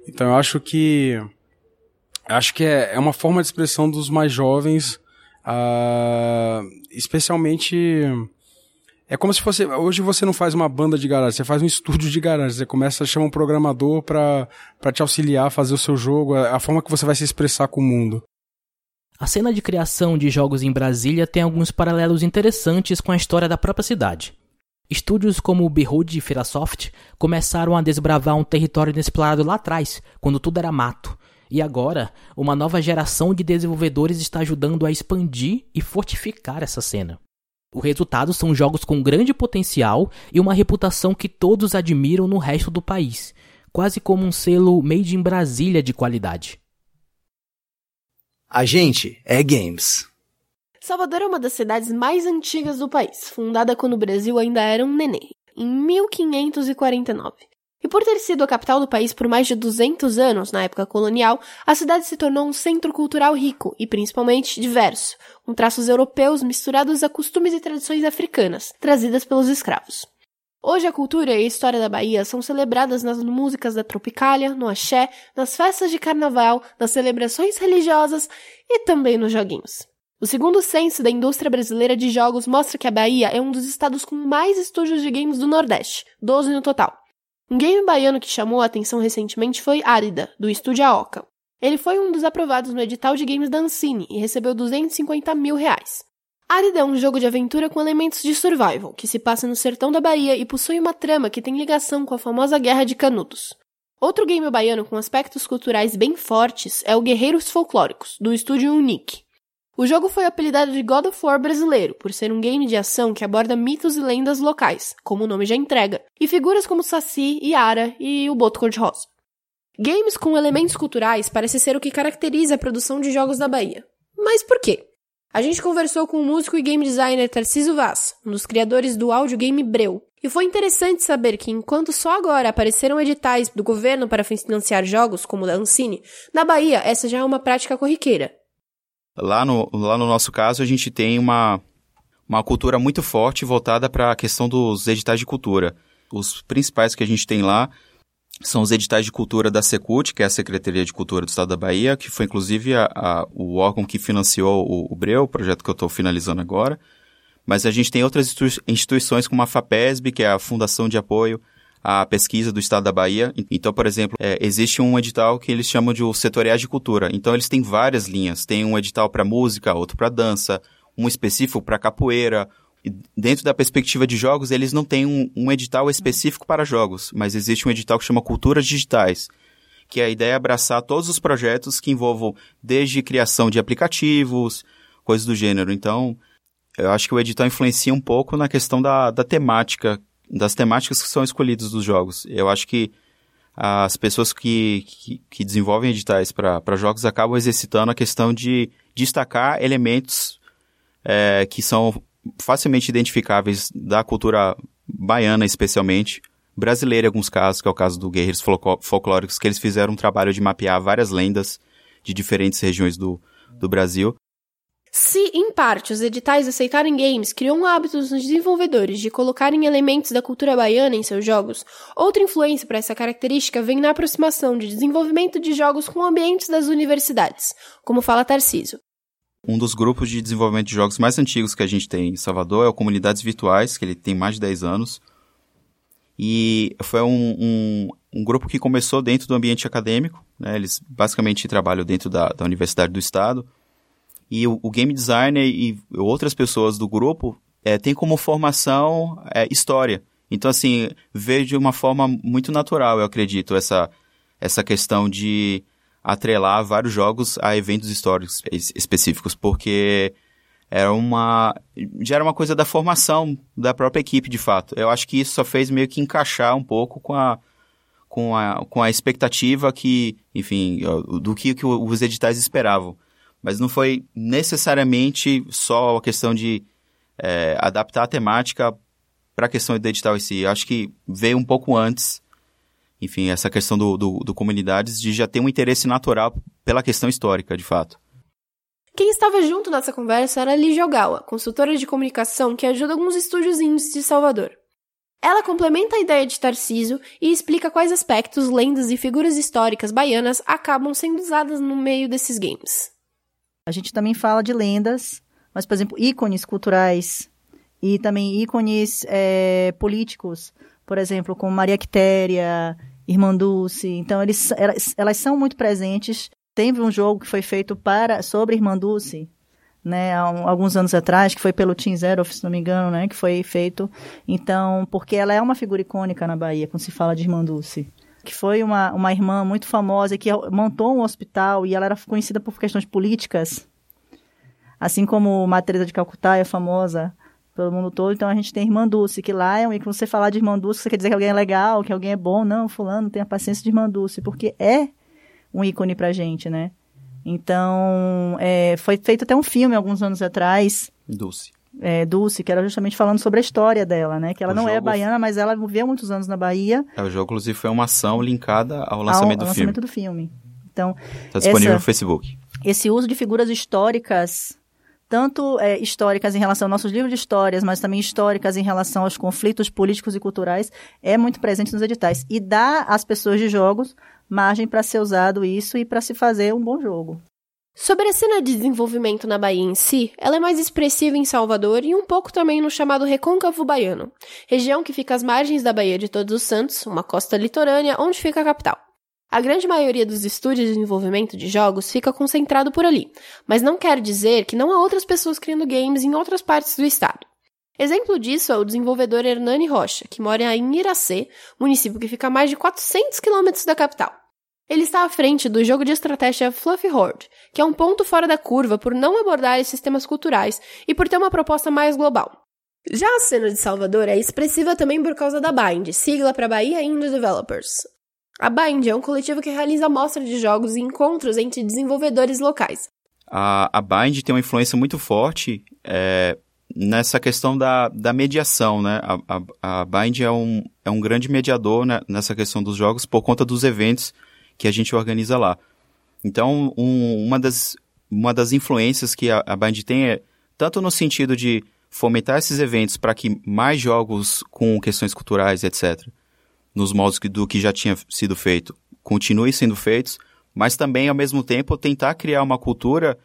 Então eu acho que acho que é, é uma forma de expressão dos mais jovens, uh, especialmente é como se fosse. Hoje você não faz uma banda de garagem, você faz um estúdio de garagem. Você começa a chamar um programador para te auxiliar a fazer o seu jogo, a, a forma que você vai se expressar com o mundo. A cena de criação de jogos em Brasília tem alguns paralelos interessantes com a história da própria cidade. Estúdios como o Behold e Feirasoft começaram a desbravar um território inexplorado lá atrás, quando tudo era mato. E agora, uma nova geração de desenvolvedores está ajudando a expandir e fortificar essa cena. O resultado são jogos com grande potencial e uma reputação que todos admiram no resto do país, quase como um selo made in Brasília de qualidade. A gente é games. Salvador é uma das cidades mais antigas do país, fundada quando o Brasil ainda era um nenê, em 1549. E por ter sido a capital do país por mais de 200 anos na época colonial, a cidade se tornou um centro cultural rico e principalmente diverso, com traços europeus misturados a costumes e tradições africanas, trazidas pelos escravos. Hoje a cultura e a história da Bahia são celebradas nas músicas da Tropicália, no axé, nas festas de carnaval, nas celebrações religiosas e também nos joguinhos. O segundo censo da indústria brasileira de jogos mostra que a Bahia é um dos estados com mais estúdios de games do Nordeste, 12 no total. Um game baiano que chamou a atenção recentemente foi Árida, do estúdio Aoka. Ele foi um dos aprovados no edital de games da Ancine e recebeu 250 mil reais. Árida é um jogo de aventura com elementos de survival, que se passa no sertão da Bahia e possui uma trama que tem ligação com a famosa Guerra de Canudos. Outro game baiano com aspectos culturais bem fortes é o Guerreiros Folclóricos, do estúdio Unique. O jogo foi apelidado de God of War brasileiro, por ser um game de ação que aborda mitos e lendas locais, como o nome já entrega, e figuras como Saci, Yara e o Boto Cor-de-Rosa. Games com elementos culturais parece ser o que caracteriza a produção de jogos da Bahia. Mas por quê? A gente conversou com o músico e game designer Tarciso Vaz, um dos criadores do áudio game Breu, e foi interessante saber que, enquanto só agora apareceram editais do governo para financiar jogos, como o da Ancine, na Bahia essa já é uma prática corriqueira, Lá no, lá no nosso caso, a gente tem uma, uma cultura muito forte voltada para a questão dos editais de cultura. Os principais que a gente tem lá são os editais de cultura da Secult, que é a Secretaria de Cultura do Estado da Bahia, que foi inclusive a, a, o órgão que financiou o, o Breu, o projeto que eu estou finalizando agora. Mas a gente tem outras instituições como a FAPESB, que é a Fundação de Apoio a pesquisa do estado da Bahia. Então, por exemplo, é, existe um edital que eles chamam de o setoriais de cultura. Então, eles têm várias linhas. Tem um edital para música, outro para dança, um específico para capoeira. E dentro da perspectiva de jogos, eles não têm um, um edital específico para jogos, mas existe um edital que chama Culturas Digitais, que a ideia é abraçar todos os projetos que envolvam desde criação de aplicativos, coisas do gênero. Então, eu acho que o edital influencia um pouco na questão da, da temática das temáticas que são escolhidas dos jogos. Eu acho que as pessoas que, que, que desenvolvem editais para jogos acabam exercitando a questão de destacar elementos é, que são facilmente identificáveis da cultura baiana, especialmente, brasileira em alguns casos, que é o caso do Guerreiros Folclóricos, que eles fizeram um trabalho de mapear várias lendas de diferentes regiões do, do Brasil. Se, em parte, os editais aceitarem games criam hábitos nos desenvolvedores de colocarem elementos da cultura baiana em seus jogos, outra influência para essa característica vem na aproximação de desenvolvimento de jogos com ambientes das universidades, como fala Tarcísio. Um dos grupos de desenvolvimento de jogos mais antigos que a gente tem em Salvador é o Comunidades Virtuais, que ele tem mais de 10 anos. E foi um, um, um grupo que começou dentro do ambiente acadêmico, né? eles basicamente trabalham dentro da, da Universidade do Estado, e o, o game designer e outras pessoas do grupo é, têm como formação é, história. Então, assim, vejo de uma forma muito natural, eu acredito, essa, essa questão de atrelar vários jogos a eventos históricos específicos, porque era uma já era uma coisa da formação da própria equipe de fato. Eu acho que isso só fez meio que encaixar um pouco com a com a, com a expectativa que, enfim, do que, que os editais esperavam mas não foi necessariamente só a questão de é, adaptar a temática para a questão do edital em si. Eu acho que veio um pouco antes, enfim, essa questão do, do, do comunidades de já ter um interesse natural pela questão histórica, de fato. Quem estava junto nessa conversa era a Lígia Ogawa, consultora de comunicação que ajuda alguns estúdios indies de Salvador. Ela complementa a ideia de Tarcísio e explica quais aspectos, lendas e figuras históricas baianas acabam sendo usadas no meio desses games. A gente também fala de lendas, mas, por exemplo, ícones culturais e também ícones é, políticos, por exemplo, como Maria Quitéria, Irmã Dulce. Então, eles, elas, elas são muito presentes. Teve um jogo que foi feito para sobre Irmã Dulce, né, alguns anos atrás, que foi pelo Team Zero, se não me engano, né, que foi feito. Então, porque ela é uma figura icônica na Bahia, quando se fala de Irmã Dulce que foi uma, uma irmã muito famosa que montou um hospital e ela era conhecida por questões políticas. Assim como Matreza de Calcutá é famosa pelo mundo todo, então a gente tem Irmã Dulce, que lá é um ícone. Você falar de Irmã Dulce, você quer dizer que alguém é legal, que alguém é bom. Não, fulano tem a paciência de Irmã Dulce, porque é um ícone pra gente, né? Então, é, foi feito até um filme alguns anos atrás. Dulce é, Dulce, que era justamente falando sobre a história dela, né? Que ela o não é jogo... é baiana, mas ela viveu muitos anos na Bahia. É, o jogo, inclusive, foi uma ação linkada ao lançamento ao, ao do lançamento filme. do filme. Então, está disponível essa, no Facebook. Esse uso de figuras históricas, tanto é, históricas em relação aos nossos livros de histórias, mas também históricas em relação aos conflitos políticos e culturais, é muito presente nos editais. E dá às pessoas de jogos margem para ser usado isso e para se fazer um bom jogo. Sobre a cena de desenvolvimento na Bahia em si, ela é mais expressiva em Salvador e um pouco também no chamado Recôncavo Baiano, região que fica às margens da Baía de Todos os Santos, uma costa litorânea onde fica a capital. A grande maioria dos estúdios de desenvolvimento de jogos fica concentrado por ali, mas não quer dizer que não há outras pessoas criando games em outras partes do estado. Exemplo disso é o desenvolvedor Hernani Rocha, que mora em Iracê, município que fica a mais de 400 quilômetros da capital. Ele está à frente do jogo de estratégia Fluffy Horde, que é um ponto fora da curva por não abordar esses temas culturais e por ter uma proposta mais global. Já a cena de Salvador é expressiva também por causa da Bind, sigla para Bahia Indie Developers. A Bind é um coletivo que realiza mostras de jogos e encontros entre desenvolvedores locais. A, a Bind tem uma influência muito forte é, nessa questão da, da mediação, né? A, a, a Bind é um, é um grande mediador né, nessa questão dos jogos por conta dos eventos que a gente organiza lá. Então, um, uma, das, uma das influências que a, a Band tem é tanto no sentido de fomentar esses eventos para que mais jogos com questões culturais, etc., nos moldes do que já tinha sido feito, continuem sendo feitos, mas também, ao mesmo tempo, tentar criar uma cultura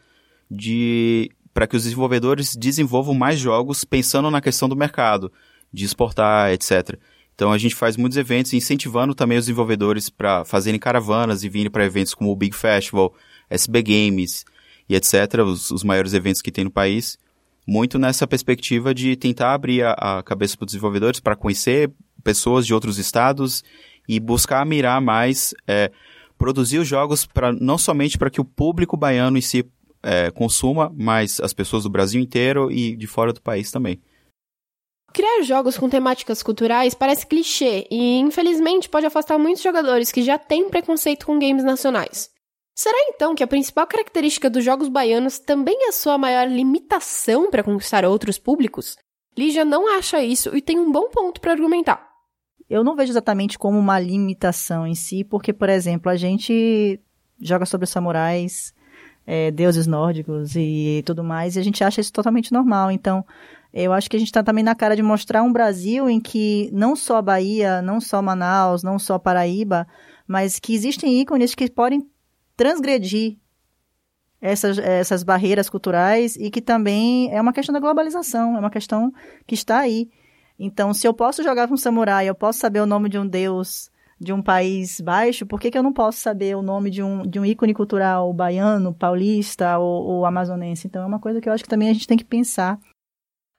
de para que os desenvolvedores desenvolvam mais jogos pensando na questão do mercado, de exportar, etc. Então a gente faz muitos eventos incentivando também os desenvolvedores para fazerem caravanas e virem para eventos como o Big Festival, SB Games e etc., os, os maiores eventos que tem no país. Muito nessa perspectiva de tentar abrir a, a cabeça para os desenvolvedores para conhecer pessoas de outros estados e buscar mirar mais, é, produzir os jogos para não somente para que o público baiano em si é, consuma, mas as pessoas do Brasil inteiro e de fora do país também. Criar jogos com temáticas culturais parece clichê e, infelizmente, pode afastar muitos jogadores que já têm preconceito com games nacionais. Será então que a principal característica dos jogos baianos também é sua maior limitação para conquistar outros públicos? Lígia não acha isso e tem um bom ponto para argumentar. Eu não vejo exatamente como uma limitação em si, porque, por exemplo, a gente joga sobre samurais, é, deuses nórdicos e tudo mais, e a gente acha isso totalmente normal. Então, eu acho que a gente está também na cara de mostrar um Brasil em que não só Bahia, não só Manaus, não só Paraíba, mas que existem ícones que podem transgredir essas, essas barreiras culturais e que também é uma questão da globalização, é uma questão que está aí. Então, se eu posso jogar com um samurai, eu posso saber o nome de um deus de um país baixo, por que, que eu não posso saber o nome de um, de um ícone cultural baiano, paulista ou, ou amazonense? Então, é uma coisa que eu acho que também a gente tem que pensar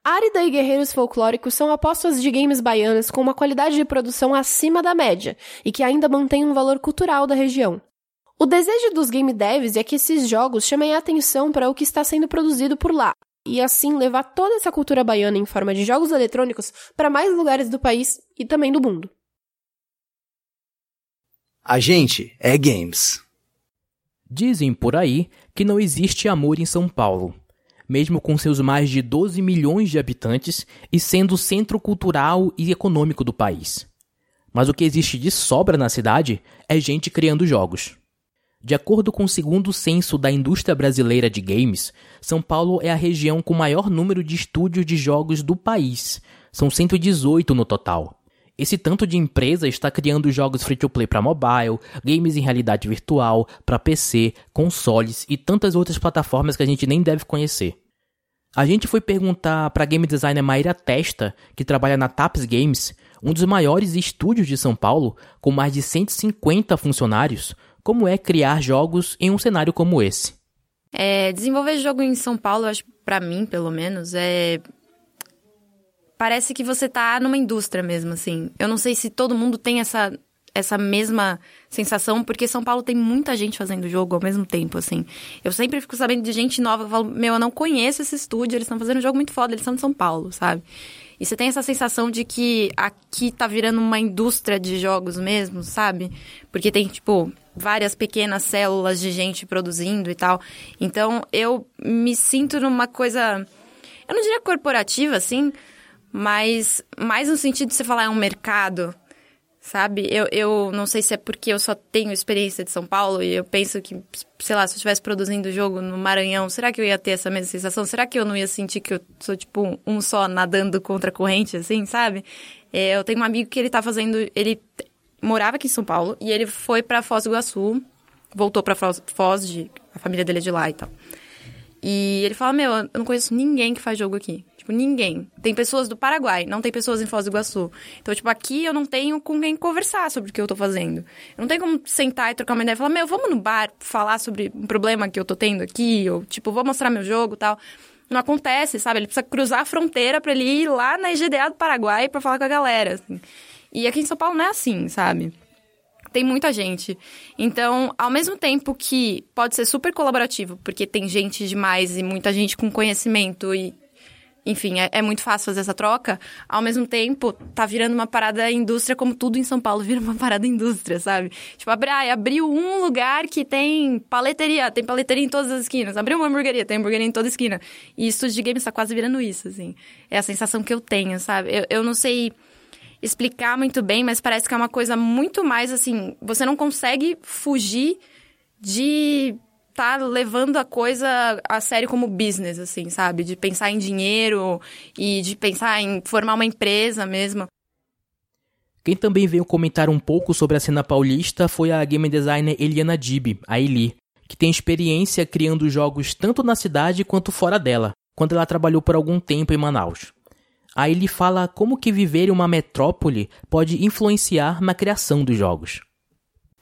Árida e Guerreiros Folclóricos são apostas de games baianas com uma qualidade de produção acima da média e que ainda mantém um valor cultural da região. O desejo dos game devs é que esses jogos chamem a atenção para o que está sendo produzido por lá, e assim levar toda essa cultura baiana em forma de jogos eletrônicos para mais lugares do país e também do mundo. A gente é games. Dizem por aí que não existe amor em São Paulo mesmo com seus mais de 12 milhões de habitantes e sendo o centro cultural e econômico do país. Mas o que existe de sobra na cidade é gente criando jogos. De acordo com o segundo censo da indústria brasileira de games, São Paulo é a região com maior número de estúdios de jogos do país. São 118 no total. Esse tanto de empresa está criando jogos free to play para mobile, games em realidade virtual, para PC, consoles e tantas outras plataformas que a gente nem deve conhecer. A gente foi perguntar para game designer Maíra Testa, que trabalha na Taps Games, um dos maiores estúdios de São Paulo, com mais de 150 funcionários, como é criar jogos em um cenário como esse. É, desenvolver jogo em São Paulo, acho para mim, pelo menos, é parece que você tá numa indústria mesmo, assim. Eu não sei se todo mundo tem essa, essa mesma sensação, porque São Paulo tem muita gente fazendo jogo ao mesmo tempo, assim. Eu sempre fico sabendo de gente nova, eu falo, meu, eu não conheço esse estúdio, eles estão fazendo um jogo muito foda, eles são de São Paulo, sabe? E você tem essa sensação de que aqui tá virando uma indústria de jogos mesmo, sabe? Porque tem, tipo, várias pequenas células de gente produzindo e tal. Então, eu me sinto numa coisa. Eu não diria corporativa, assim, mas mais no sentido de você falar é um mercado, sabe? Eu, eu não sei se é porque eu só tenho experiência de São Paulo e eu penso que, sei lá, se eu estivesse produzindo jogo no Maranhão, será que eu ia ter essa mesma sensação? Será que eu não ia sentir que eu sou, tipo, um só nadando contra a corrente, assim, sabe? É, eu tenho um amigo que ele tá fazendo. Ele morava aqui em São Paulo e ele foi para Foz do Iguaçu, voltou para Foz, Foz de, a família dele é de lá e tal. E ele fala: Meu, eu não conheço ninguém que faz jogo aqui. Tipo, ninguém. Tem pessoas do Paraguai, não tem pessoas em Foz do Iguaçu. Então, tipo, aqui eu não tenho com quem conversar sobre o que eu tô fazendo. Eu não tenho como sentar e trocar uma ideia e falar, meu, vamos no bar falar sobre um problema que eu tô tendo aqui, ou, tipo, vou mostrar meu jogo tal. Não acontece, sabe? Ele precisa cruzar a fronteira para ele ir lá na IGDA do Paraguai para falar com a galera, assim. E aqui em São Paulo não é assim, sabe? tem muita gente. Então, ao mesmo tempo que pode ser super colaborativo, porque tem gente demais e muita gente com conhecimento e enfim, é, é, muito fácil fazer essa troca. Ao mesmo tempo, tá virando uma parada indústria, como tudo em São Paulo vira uma parada indústria, sabe? Tipo, abri, abriu um lugar que tem paleteria, tem paleteria em todas as esquinas. Abriu uma hamburgueria, tem hamburgueria em toda esquina. E estúdio de games tá quase virando isso, assim. É a sensação que eu tenho, sabe? Eu, eu não sei explicar muito bem, mas parece que é uma coisa muito mais assim. Você não consegue fugir de tá levando a coisa a sério como business, assim, sabe? De pensar em dinheiro e de pensar em formar uma empresa mesmo. Quem também veio comentar um pouco sobre a cena paulista foi a game designer Eliana Dib, a Eli, que tem experiência criando jogos tanto na cidade quanto fora dela, quando ela trabalhou por algum tempo em Manaus. Aí ele fala como que viver em uma metrópole pode influenciar na criação dos jogos.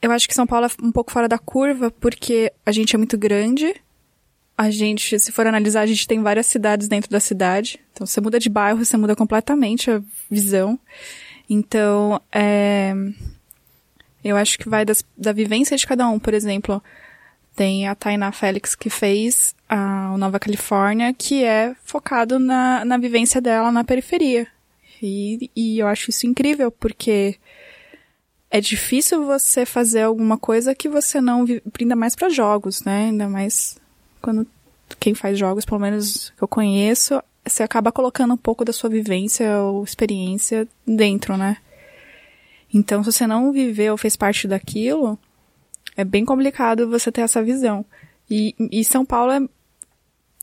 Eu acho que São Paulo é um pouco fora da curva, porque a gente é muito grande. A gente, se for analisar, a gente tem várias cidades dentro da cidade. Então, você muda de bairro, você muda completamente a visão. Então, é... eu acho que vai das, da vivência de cada um. Por exemplo, tem a Tainá Félix que fez a Nova Califórnia, que é focado na, na vivência dela na periferia. E, e eu acho isso incrível, porque é difícil você fazer alguma coisa que você não ainda mais para jogos, né? Ainda mais quando quem faz jogos, pelo menos que eu conheço, você acaba colocando um pouco da sua vivência ou experiência dentro, né? Então, se você não viveu fez parte daquilo, é bem complicado você ter essa visão. E, e São Paulo é,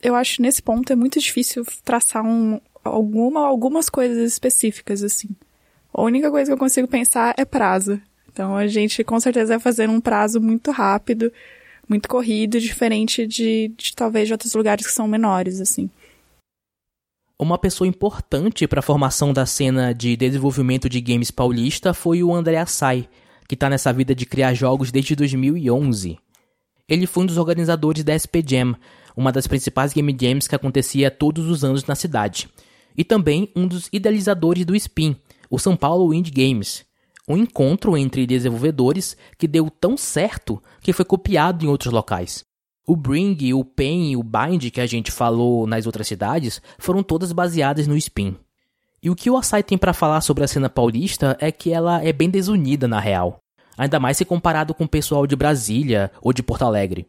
eu acho nesse ponto é muito difícil traçar um, alguma, algumas coisas específicas assim. A única coisa que eu consigo pensar é prazo. Então a gente com certeza vai fazer um prazo muito rápido, muito corrido, diferente de, de talvez de outros lugares que são menores, assim. Uma pessoa importante para a formação da cena de desenvolvimento de games paulista foi o André Assai, que está nessa vida de criar jogos desde 2011. Ele foi um dos organizadores da SP Jam, uma das principais game jams que acontecia todos os anos na cidade, e também um dos idealizadores do Spin, o São Paulo Indie Games, um encontro entre desenvolvedores que deu tão certo que foi copiado em outros locais. O Bring, o Pen e o Bind que a gente falou nas outras cidades foram todas baseadas no Spin. E o que o Asai tem para falar sobre a cena paulista é que ela é bem desunida na real, ainda mais se comparado com o pessoal de Brasília ou de Porto Alegre.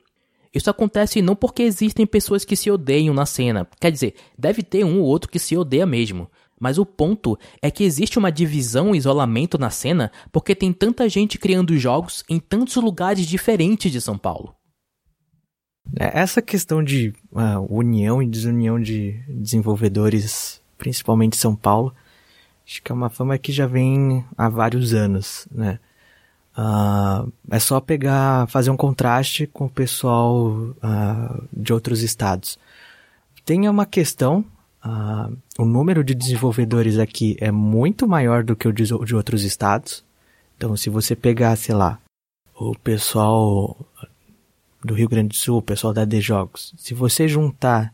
Isso acontece não porque existem pessoas que se odeiam na cena, quer dizer, deve ter um ou outro que se odeia mesmo, mas o ponto é que existe uma divisão e isolamento na cena porque tem tanta gente criando jogos em tantos lugares diferentes de São Paulo. É, essa questão de uh, união e desunião de desenvolvedores, principalmente São Paulo, acho que é uma fama que já vem há vários anos, né? Uh, é só pegar, fazer um contraste com o pessoal uh, de outros estados. Tem uma questão Uh, o número de desenvolvedores aqui é muito maior do que o de, de outros estados. Então, se você pegar, sei lá, o pessoal do Rio Grande do Sul, o pessoal da D Jogos, se você juntar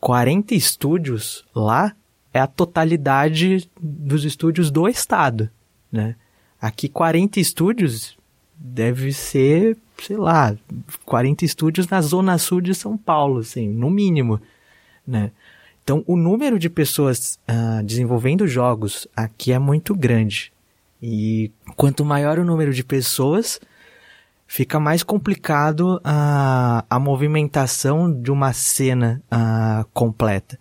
40 estúdios lá, é a totalidade dos estúdios do estado, né? Aqui 40 estúdios deve ser, sei lá, 40 estúdios na zona sul de São Paulo, assim, no mínimo, né? Então, o número de pessoas uh, desenvolvendo jogos aqui é muito grande. E quanto maior o número de pessoas, fica mais complicado a, a movimentação de uma cena uh, completa.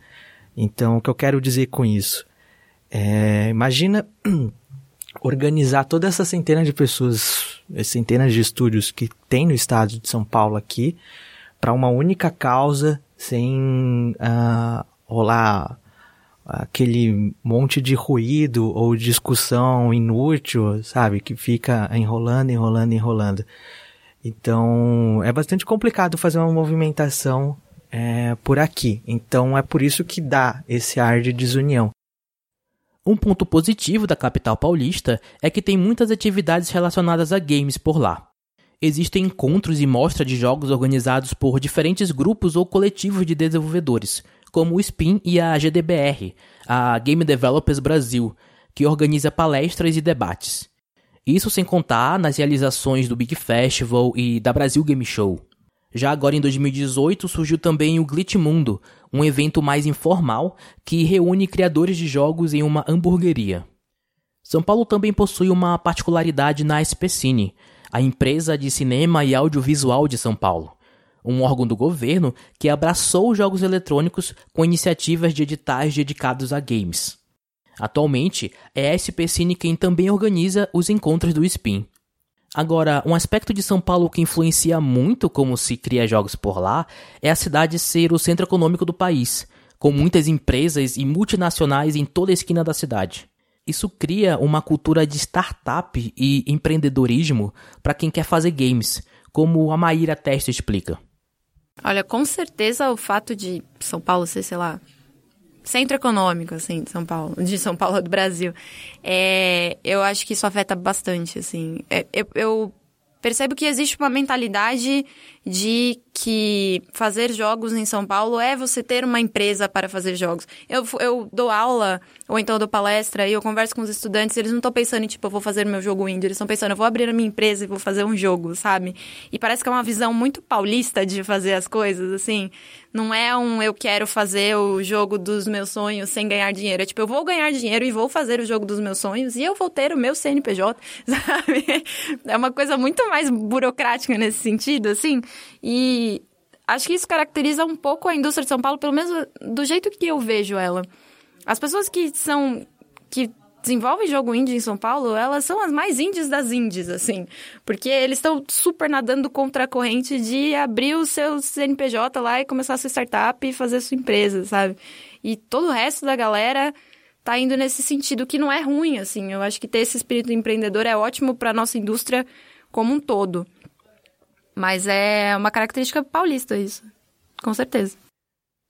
Então, o que eu quero dizer com isso? É, imagina organizar toda essa centena de pessoas, centenas de estúdios que tem no estado de São Paulo aqui, para uma única causa, sem rolar aquele monte de ruído ou discussão inútil, sabe? Que fica enrolando, enrolando, enrolando. Então, é bastante complicado fazer uma movimentação é, por aqui. Então, é por isso que dá esse ar de desunião. Um ponto positivo da capital paulista é que tem muitas atividades relacionadas a games por lá. Existem encontros e mostras de jogos organizados por diferentes grupos ou coletivos de desenvolvedores, como o SPIN e a GDBR, a Game Developers Brasil, que organiza palestras e debates. Isso sem contar nas realizações do Big Festival e da Brasil Game Show. Já agora em 2018 surgiu também o Glitch Mundo, um evento mais informal que reúne criadores de jogos em uma hamburgueria. São Paulo também possui uma particularidade na SPCine, a empresa de cinema e audiovisual de São Paulo, um órgão do governo que abraçou os jogos eletrônicos com iniciativas de editais dedicados a games. Atualmente, é a SP Cine quem também organiza os encontros do Spin. Agora, um aspecto de São Paulo que influencia muito como se cria jogos por lá é a cidade ser o centro econômico do país, com muitas empresas e multinacionais em toda a esquina da cidade. Isso cria uma cultura de startup e empreendedorismo para quem quer fazer games, como a Maíra Testa explica. Olha, com certeza o fato de São Paulo ser, sei lá, centro econômico, assim, de São Paulo, de São Paulo do Brasil. É, eu acho que isso afeta bastante, assim. É, eu, eu percebo que existe uma mentalidade de que fazer jogos em São Paulo é você ter uma empresa para fazer jogos. Eu, eu dou aula, ou então dou palestra, e eu converso com os estudantes, eles não estão pensando em, tipo, eu vou fazer meu jogo indie, eles estão pensando, eu vou abrir a minha empresa e vou fazer um jogo, sabe? E parece que é uma visão muito paulista de fazer as coisas, assim. Não é um eu quero fazer o jogo dos meus sonhos sem ganhar dinheiro. É tipo, eu vou ganhar dinheiro e vou fazer o jogo dos meus sonhos e eu vou ter o meu CNPJ, sabe? É uma coisa muito mais burocrática nesse sentido, assim. E acho que isso caracteriza um pouco a indústria de São Paulo, pelo menos do jeito que eu vejo ela. As pessoas que são. que desenvolvem jogo indie em São Paulo, elas são as mais indies das indies, assim. Porque eles estão super nadando contra a corrente de abrir o seu CNPJ lá e começar a sua startup e fazer sua empresa, sabe? E todo o resto da galera tá indo nesse sentido, que não é ruim, assim. Eu acho que ter esse espírito empreendedor é ótimo para nossa indústria como um todo. Mas é uma característica paulista isso, com certeza.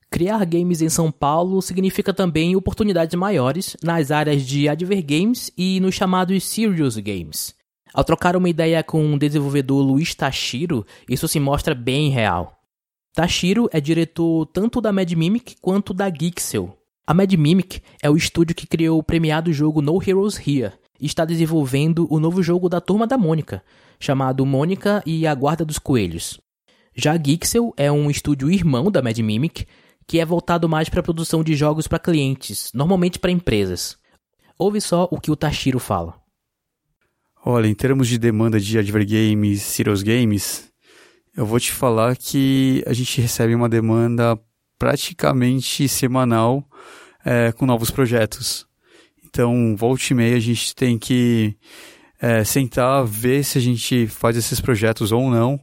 Criar games em São Paulo significa também oportunidades maiores nas áreas de advergames e nos chamados serious games. Ao trocar uma ideia com o desenvolvedor Luiz Tashiro, isso se mostra bem real. Tashiro é diretor tanto da Mad Mimic quanto da Geeksel. A Mad Mimic é o estúdio que criou o premiado jogo No Heroes Here está desenvolvendo o novo jogo da Turma da Mônica, chamado Mônica e a Guarda dos Coelhos. Já a Geeksel é um estúdio irmão da Mad Mimic, que é voltado mais para a produção de jogos para clientes, normalmente para empresas. Ouve só o que o Tashiro fala. Olha, em termos de demanda de Advergames, Serious Games, eu vou te falar que a gente recebe uma demanda praticamente semanal é, com novos projetos. Então, volta e meia a gente tem que é, sentar, ver se a gente faz esses projetos ou não.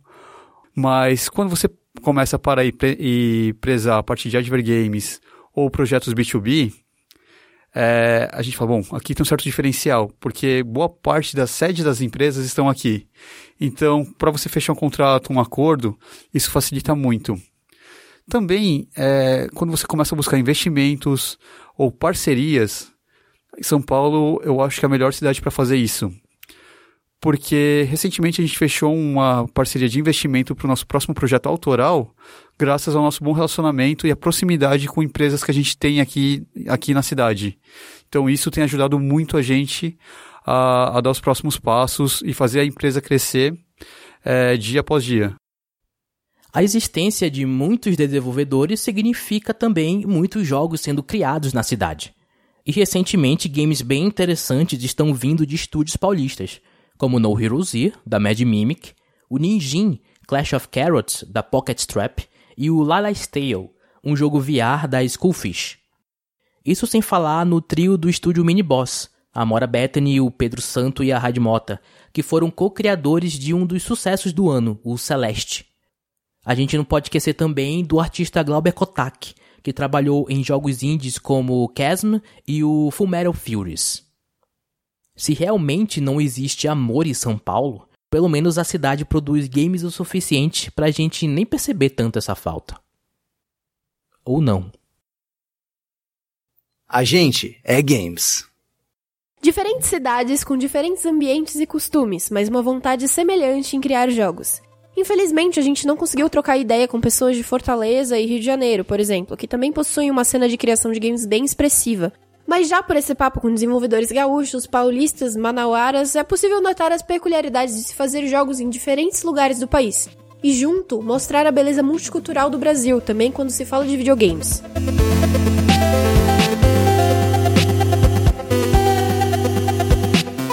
Mas quando você começa a parar e, pre e prezar a partir de adver games ou projetos B2B, é, a gente fala, bom, aqui tem um certo diferencial, porque boa parte da sede das empresas estão aqui. Então, para você fechar um contrato, um acordo, isso facilita muito. Também, é, quando você começa a buscar investimentos ou parcerias, São Paulo eu acho que é a melhor cidade para fazer isso porque recentemente a gente fechou uma parceria de investimento para o nosso próximo projeto autoral, graças ao nosso bom relacionamento e a proximidade com empresas que a gente tem aqui, aqui na cidade. Então isso tem ajudado muito a gente a, a dar os próximos passos e fazer a empresa crescer é, dia após dia. A existência de muitos desenvolvedores significa também muitos jogos sendo criados na cidade. E recentemente games bem interessantes estão vindo de estúdios paulistas como No Hero Z, da Mad Mimic, o Ninjin Clash of Carrots, da Pocket Strap, e o Lala's Tale, um jogo VR da Schoolfish. Isso sem falar no trio do estúdio Mini Boss, a Mora Bethany, o Pedro Santo e a Radmota, que foram co-criadores de um dos sucessos do ano, o Celeste. A gente não pode esquecer também do artista Glauber Kotak, que trabalhou em jogos indies como Chasm e o Fullmetal Furies. Se realmente não existe amor em São Paulo, pelo menos a cidade produz games o suficiente pra gente nem perceber tanto essa falta. Ou não. A gente é games. Diferentes cidades com diferentes ambientes e costumes, mas uma vontade semelhante em criar jogos. Infelizmente, a gente não conseguiu trocar ideia com pessoas de Fortaleza e Rio de Janeiro, por exemplo, que também possuem uma cena de criação de games bem expressiva, mas já por esse papo com desenvolvedores gaúchos, paulistas, manauaras, é possível notar as peculiaridades de se fazer jogos em diferentes lugares do país. E junto, mostrar a beleza multicultural do Brasil, também quando se fala de videogames.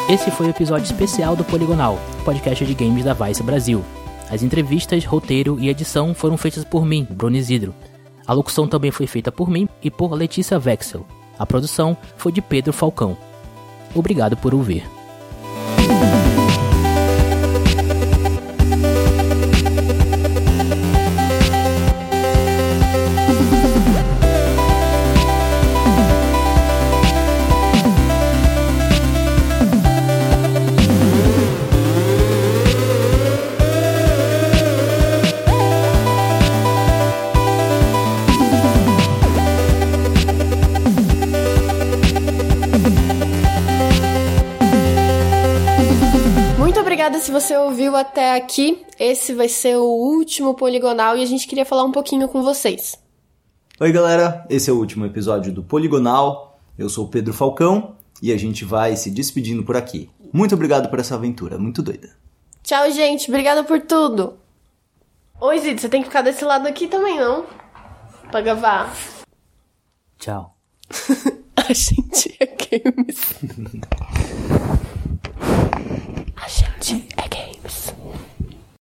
Esse foi o episódio especial do Poligonal, podcast de games da Vice Brasil. As entrevistas, roteiro e edição foram feitas por mim, Bruno Isidro. A locução também foi feita por mim e por Letícia Vexel. A produção foi de Pedro Falcão. Obrigado por ouvir. Você ouviu até aqui, esse vai ser o último Poligonal e a gente queria falar um pouquinho com vocês. Oi, galera, esse é o último episódio do Poligonal. Eu sou o Pedro Falcão e a gente vai se despedindo por aqui. Muito obrigado por essa aventura, muito doida. Tchau, gente. Obrigada por tudo. Oi, Zid, você tem que ficar desse lado aqui também, não? Pra gravar. Tchau. a gente é games. Okay.